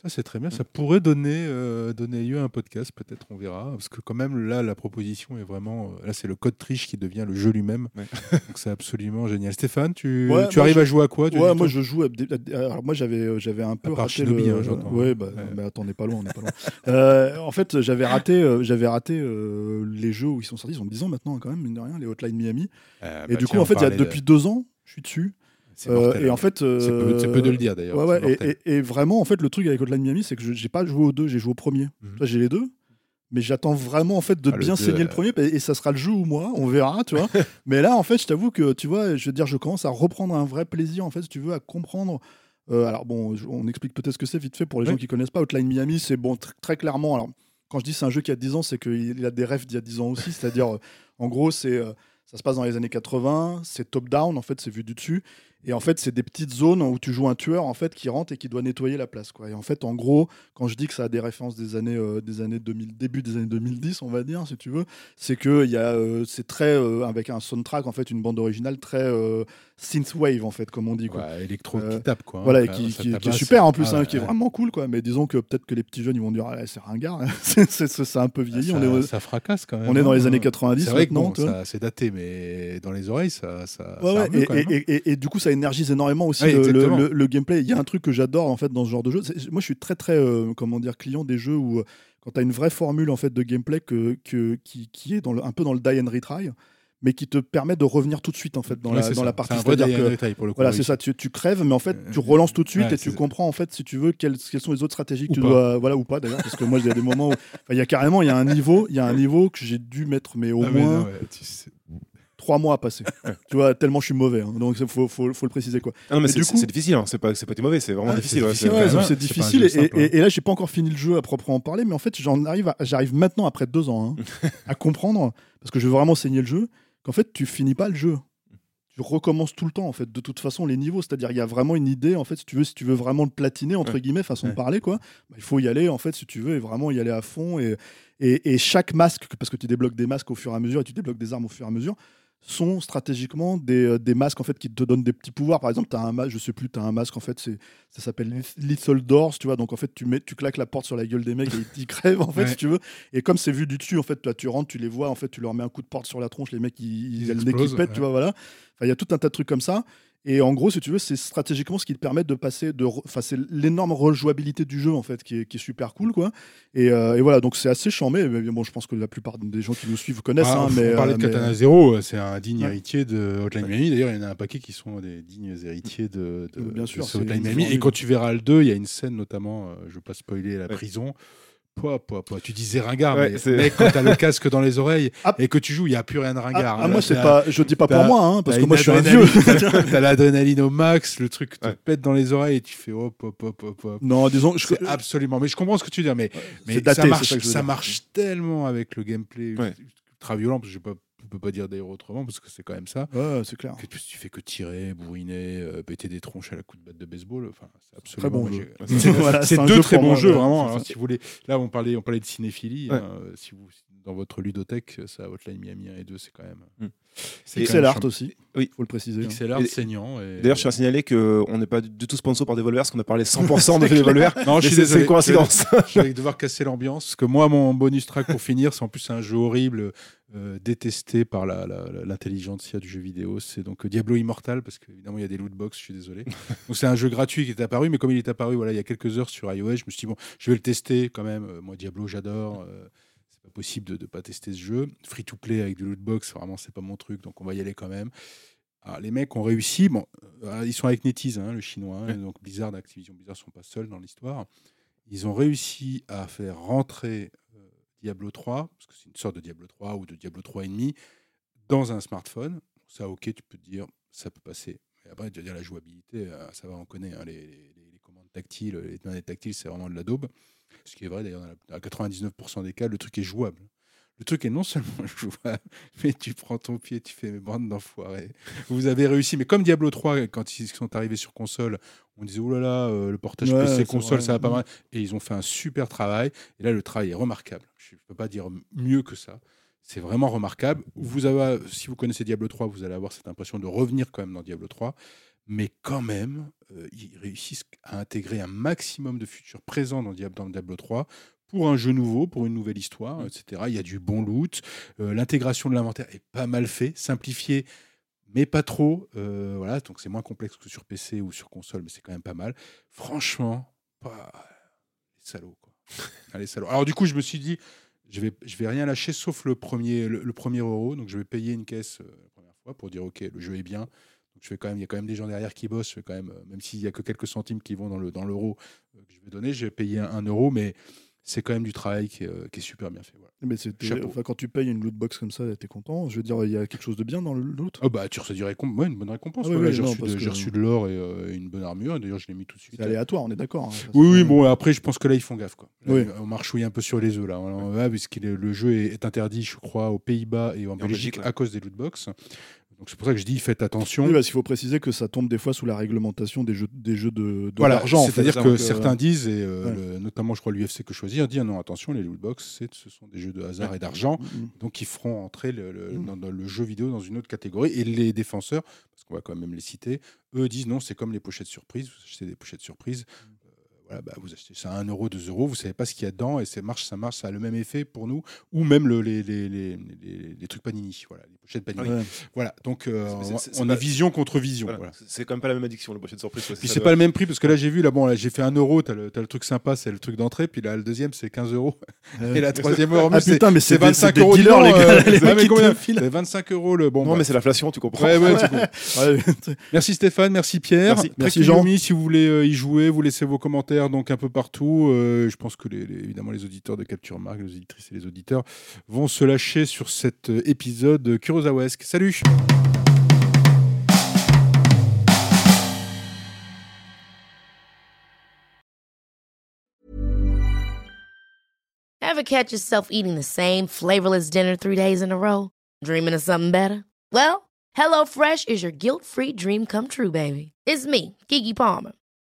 S1: Ça, c'est très bien. Ça pourrait donner, euh, donner lieu à un podcast, peut-être, on verra. Parce que, quand même, là, la proposition est vraiment. euh, Là, c'est le code triche qui devient le jeu lui-même.
S3: Ouais.
S1: Donc, c'est absolument génial. Stéphane, tu,
S2: Ouais,
S1: tu arrives
S2: je-
S1: à jouer à quoi tu
S2: Ouais, moi je joue. À alors moi j'avais euh, j'avais un peu raté
S1: Shinobi,
S2: le.
S1: hein,
S2: ouais, bah,
S1: Ouais.
S2: mais attends, on n'est pas loin, on n'est pas loin. Euh, en fait, j'avais raté, j'avais raté euh, les jeux où ils sont sortis. Ils ont 10 ans maintenant quand même, mine de rien, les Hotline Miami.
S1: Euh,
S2: Et
S1: bah,
S2: du
S1: tiens,
S2: coup, en fait, il y a depuis deux ans, je suis dessus.
S1: C'est
S2: Euh,
S1: mortel.
S2: et en fait,
S1: C'est peu,
S2: euh,
S1: de le dire, d'ailleurs.
S2: Ouais, ouais, et, et- et vraiment, en fait, le truc avec Hotline Miami, c'est que je j'ai pas joué aux deux, j'ai joué au premier.
S1: Mhm.
S2: J'ai les deux. Mais j'attends vraiment en fait de
S1: Ah,
S2: bien
S1: deux,
S2: saigner
S1: euh.
S2: le premier et ça sera le jeu ou moi, on verra, tu vois. mais là en fait, je t'avoue que tu vois, je veux dire, je commence à reprendre un vrai plaisir en fait, si tu veux, à comprendre. euh, alors bon, on explique peut-être ce que c'est vite fait pour les gens qui connaissent pas. Outline Miami, c'est bon tr- très clairement. Alors quand je dis c'est un jeu qui a 10 ans, c'est qu'il a des rêves d'il y a 10 ans aussi. C'est-à-dire, euh, en gros, c'est euh, ça se passe dans les années 80, c'est top-down, en fait, c'est vu du dessus. Et en fait, c'est des petites zones où tu joues un tueur en fait qui rentre et qui doit nettoyer la place. Quoi. Et en fait, en gros, quand je dis que ça a des références des années, euh, des années 2000, début des années 2010, on va dire, si tu veux, c'est que il y a, euh, c'est très euh, avec un soundtrack en fait, une bande originale très synthwave en fait, comme on dit. Quoi.
S1: Ouais, électro qui tape, quoi. hein,
S2: Voilà, et qui, est super en plus,
S1: Ah
S2: hein,
S1: ouais,
S2: qui est
S1: ouais.
S2: vraiment cool, quoi. Mais disons que peut-être que les petits jeunes ils vont dire, ah, c'est ringard, c'est c'est- un peu vieilli.
S1: ça,
S2: on est,
S1: ça fracasse quand même.
S2: on est dans
S1: hein.
S2: les années 90
S1: C'est vrai que
S2: maintenant.
S1: bon, c'est daté, mais dans les oreilles, ça, ça,
S2: Ouais,
S1: ça hein.
S2: et du coup, ça énergise énormément aussi
S1: Ouais,
S2: le, le- le- gameplay. Il y a un truc que j'adore en fait dans ce genre de jeu. Moi, je suis très très euh, comment dire client des jeux où euh, quand tu as une vraie formule en fait de gameplay que, que- qui, qui est dans le- un peu dans le die and retry, mais qui te permet de revenir tout de suite en fait dans,
S1: Ouais,
S2: la, dans
S1: ça.
S2: la partie.
S1: C'est
S2: que-
S1: pour le coup,
S2: Voilà,
S1: oui.
S2: c'est ça. Tu, tu crèves, mais en fait, tu
S1: Euh,
S2: relances tout de suite
S1: ouais,
S2: et tu
S1: c'est-
S2: comprends en fait, si tu veux, quelles, quelles sont les autres stratégies que
S1: Ou
S2: tu
S1: pas.
S2: dois, voilà ou pas d'ailleurs, parce que moi, il y a des moments où, il y a carrément, il y a un niveau, il y a un niveau que j'ai dû mettre, mais au
S1: Ah, mais
S2: moins
S1: non, ouais, tu sais-
S2: trois mois à passer. tu vois, tellement je suis mauvais. hein. donc, il faut, faut, faut le préciser quoi.
S3: Ah non, mais c'est
S2: coup-
S3: c'est difficile, hein. c'est pas, pas été mauvais, c'est vraiment
S1: Ah,
S3: difficile.
S1: c'est
S3: ouais,
S2: Ouais, difficile. Et,
S1: simple, hein.
S2: et- et là, j'ai pas encore fini le jeu à proprement parler, mais en fait, j'en arrive, j'arrive maintenant après deux ans hein, à comprendre parce que je veux vraiment saigner le jeu qu'en fait, tu finis pas le jeu. Tu recommences tout le temps en fait. De toute façon, les niveaux, c'est-à-dire il y a vraiment une idée en fait. Si tu veux, si tu veux vraiment le platiner entre guillemets, façon de parler quoi, bah, il faut y aller en fait si tu veux et vraiment y aller à fond et et, et chaque masque, parce que tu débloques des masques au fur et à mesure et tu débloques des armes au fur et à mesure, sont stratégiquement des, euh, des masques en fait qui te donnent des petits pouvoirs. Par exemple, tu as un masque, je sais plus, tu as un masque en fait, c'est ça s'appelle Little Doors, tu vois. Donc en fait, tu mets tu claques la porte sur la gueule des mecs et ils- crèvent en fait
S1: Ouais.
S2: si tu veux. Et comme c'est vu du dessus en fait, toi tu rentres, tu les vois en fait, tu leur mets un coup de porte sur la tronche, les mecs ils, ils,
S1: Ils
S2: ont le nez qui
S1: explosent,
S2: pète,
S1: ouais.
S2: tu vois voilà. Enfin, il y a tout un tas de trucs comme ça. Et en gros, si tu veux, c'est stratégiquement ce qui te permet de passer de. Enfin, c'est l'énorme rejouabilité du jeu, en fait, qui est, qui est super cool, quoi. Et, euh, et voilà, donc c'est assez charmé. Mais bon, je pense que la plupart des gens qui nous suivent connaissent.
S1: Ah,
S2: hein,
S1: on
S2: mais,
S1: parlait
S2: euh,
S1: de
S2: mais-
S1: Katana Zero, euh, c'est un digne
S2: Ouais.
S1: héritier de Hotline Miami. D'ailleurs, il y en a un paquet qui sont des dignes héritiers de, de,
S2: bien
S1: de
S2: sûr, c'est-
S1: Hotline Miami. Et quand tu verras le 2, il y a une scène notamment, euh, je ne veux pas spoiler la
S3: Ouais.
S1: prison. Pouah, pouah, pouah. Tu disais ringard,
S3: Ouais,
S1: mais mec, quand t'as le casque dans les oreilles
S2: Ah.
S1: et que tu joues, il n'y a plus rien de
S2: Ah,
S1: ringard.
S2: ah,
S1: hein.
S2: moi, c'est pas. Je dis pas pour moi, hein, parce que moi, je suis un vieux.
S1: T'as l'adrénaline au max, le truc te
S3: Ouais.
S1: pète dans les oreilles et tu fais hop, hop, hop, hop, hop.
S2: non, disons, je,
S1: absolument. Mais je comprends ce que tu dis, mais, mais
S2: daté,
S1: ça marche,
S2: ça
S1: marche tellement avec le gameplay
S3: Ouais.
S1: ultra violent, parce que je peux, je peux pas dire d'ailleurs autrement, parce que c'est quand même ça.
S2: Ouais, c'est clair.
S1: Que tu, tu fais que tirer, bourriner, euh, péter des tronches à la coup de batte de baseball. Enfin, c'est
S2: Très
S1: absolument.
S2: bon
S1: moi,
S2: jeu. Voilà,
S1: C'est deux
S2: jeu
S1: très bons jeux, vraiment. Alors,
S2: ça.
S1: si vous voulez, là, on parlait, on parlait de cinéphilie.
S3: Ouais.
S1: hein, euh, si vous, dans votre ludothèque, ça, Hotline Miami 1 et 2, c'est quand même.
S3: Mm.
S1: c'est
S2: Pixel art aussi,
S3: Oui.
S2: faut le préciser. hein.
S1: Pixel art
S3: Et-
S1: saignant. et-
S3: D'ailleurs, je tiens à signaler qu'on n'est pas du tout sponsor par Devolver, parce qu'on a parlé 100% de Devolver.
S1: Non, je suis
S3: c'est- une coïncidence.
S1: Je vais devoir casser l'ambiance. Parce que moi, mon bonus track pour finir, c'est en plus un jeu horrible, euh, détesté par l'intelligentsia du jeu vidéo. C'est donc euh, Diablo Immortal, parce qu'évidemment, il y a des loot box, je suis désolé. Donc, c'est un jeu gratuit qui est apparu, mais comme il est apparu voilà, il y a quelques heures sur iOS, je me suis dit, bon, je vais le tester quand même. Euh, Moi, Diablo, j'adore. Euh, possible de ne pas tester ce jeu. Free to play avec du loot box, vraiment, c'est pas mon truc, donc on va y aller quand même. Alors, les mecs ont réussi. Bon, euh, ils sont avec NetEase, hein, le chinois. donc Blizzard, Activision Blizzard sont pas seuls dans l'histoire. Ils ont réussi à faire rentrer euh, Diablo 3, parce que c'est une sorte de Diablo 3 ou de Diablo 3,5, dans un smartphone. Ça, ok, tu peux te dire, ça peut passer. Et après, tu vas dire la jouabilité, euh, ça va, on connaît hein, les, les- les commandes tactiles, les manettes tactiles, c'est vraiment de la daube. Ce qui est vrai d'ailleurs, à 99% des cas, le truc est jouable. Le truc est non seulement jouable, mais tu prends ton pied, tu fais mes bandes d'enfoirés. Vous avez réussi, mais comme Diablo 3, quand ils sont arrivés sur console, on disait oh là là, euh, le portage
S2: Ouais,
S1: PC console, ça va pas mal. Et ils ont fait un super travail. Et là, le travail est remarquable. Je ne peux pas dire mieux que ça. C'est vraiment remarquable. Vous avez, si vous connaissez Diablo 3, vous allez avoir cette impression de revenir quand même dans Diablo 3. Mais quand même, euh, ils réussissent à intégrer un maximum de features présents dans Diablo, dans Diablo 3 pour un jeu nouveau, pour une nouvelle histoire, etc. Il y a du bon loot. Euh, L'intégration de l'inventaire est pas mal fait, simplifié, mais pas trop. Euh, voilà, donc c'est moins complexe que sur PC ou sur console, mais c'est quand même pas mal. Franchement, pas les salauds. Quoi. Ah, les salauds. Alors du coup, je me suis dit, je vais, je vais rien lâcher sauf le premier, le, le premier euro. Donc je vais payer une caisse euh, la première fois pour dire ok, le jeu est bien. Donc je vais quand même, il y a quand même des gens derrière qui bossent. Je vais quand même, euh, même s'il y a que quelques centimes qui vont dans le dans l'euro euh, que je vais donner, je vais payer un, un euro, mais c'est quand même du travail qui est, euh, qui est super bien fait. Voilà.
S2: Mais enfin, quand tu payes une loot box comme ça, t'es content? Je veux dire, il y a quelque chose de bien dans le loot?
S1: Oh bah tu reçois ouais, une bonne récompense.
S2: Ah oui,
S1: voilà,
S2: oui,
S1: j'ai reçu, de,
S2: que-
S1: j'ai reçu de l'or et euh, une bonne armure. D'ailleurs, je l'ai mis tout de suite.
S2: C'est aléatoire, on est d'accord. hein,
S1: Oui, oui,
S2: que-
S1: bon, après, je pense que là, ils font gaffe. Quoi. Là,
S2: Oui.
S1: On marchouille un peu sur les œufs, là. Ouais, puisque le jeu est, interdit, je crois, aux Pays-Bas et en, Belgique,
S3: Belgique, ouais.
S1: à cause des lootbox. Donc, c'est pour ça que je dis, faites attention.
S2: Oui, parce qu'il faut préciser que ça tombe des fois sous la réglementation des jeux, des jeux de, de
S1: voilà,
S2: l'argent.
S1: c'est-à-dire que
S2: euh,
S1: certains disent, et euh,
S2: ouais.
S1: le- notamment, je crois, l'UFC que choisir, dit ah non, attention, les lootbox, c'est- ce sont des jeux de hasard et d'argent.
S2: mm,
S1: Donc, ils feront entrer le, le-
S2: Mm.
S1: dans, dans le jeu vidéo dans une autre catégorie. Et les défenseurs, parce qu'on va quand même les citer, eux disent non, c'est comme les pochettes surprises. Vous achetez des pochettes surprises. Voilà, bah, vous achetez ça à 1 euro, 2 euros, vous savez pas ce qu'il y a dedans et ça marche, ça marche, ça a le même effet pour nous, ou même le- les, les, les, les- trucs Panini, voilà, les pochettes Panini. Voilà, donc euh, on-
S3: pas-
S1: est vision contre vision.
S3: Voilà.
S1: voilà.
S3: C'est- quand même pas la même addiction, le pochette surprise.
S1: Puis c'est pas le même prix parce que là j'ai vu là bon là j'ai fait 1 euro t'as le, t'as le truc sympa c'est le truc d'entrée puis là le deuxième c'est 15 euros et la troisième euro
S2: Ah
S1: c'est
S2: putain, mais
S1: c'est
S2: c'est des-
S1: 25
S2: c'est des
S1: euros
S2: dealers, les gars,
S1: euh,
S2: les mecs
S1: mais
S2: qui te
S1: combien
S2: filent.
S1: C'est 25 euros le bon
S3: Non,
S1: bah.
S3: mais c'est l'inflation, tu comprends.
S1: Merci Stéphane, merci Pierre.
S3: Merci.
S2: Jean.
S1: Si vous voulez euh, y jouer, vous laissez vos commentaires donc un peu partout. Euh, je pense que les, évidemment les auditeurs de Capture Marque, les auditrices et les auditeurs vont se lâcher sur cet euh, épisode Kurosawesque. Salut
S4: Ever catch yourself eating the same flavorless dinner three days in a row? Dreaming of something better? Well, HelloFresh is your guilt free dream come true, baby. It's me, Kiki Palmer.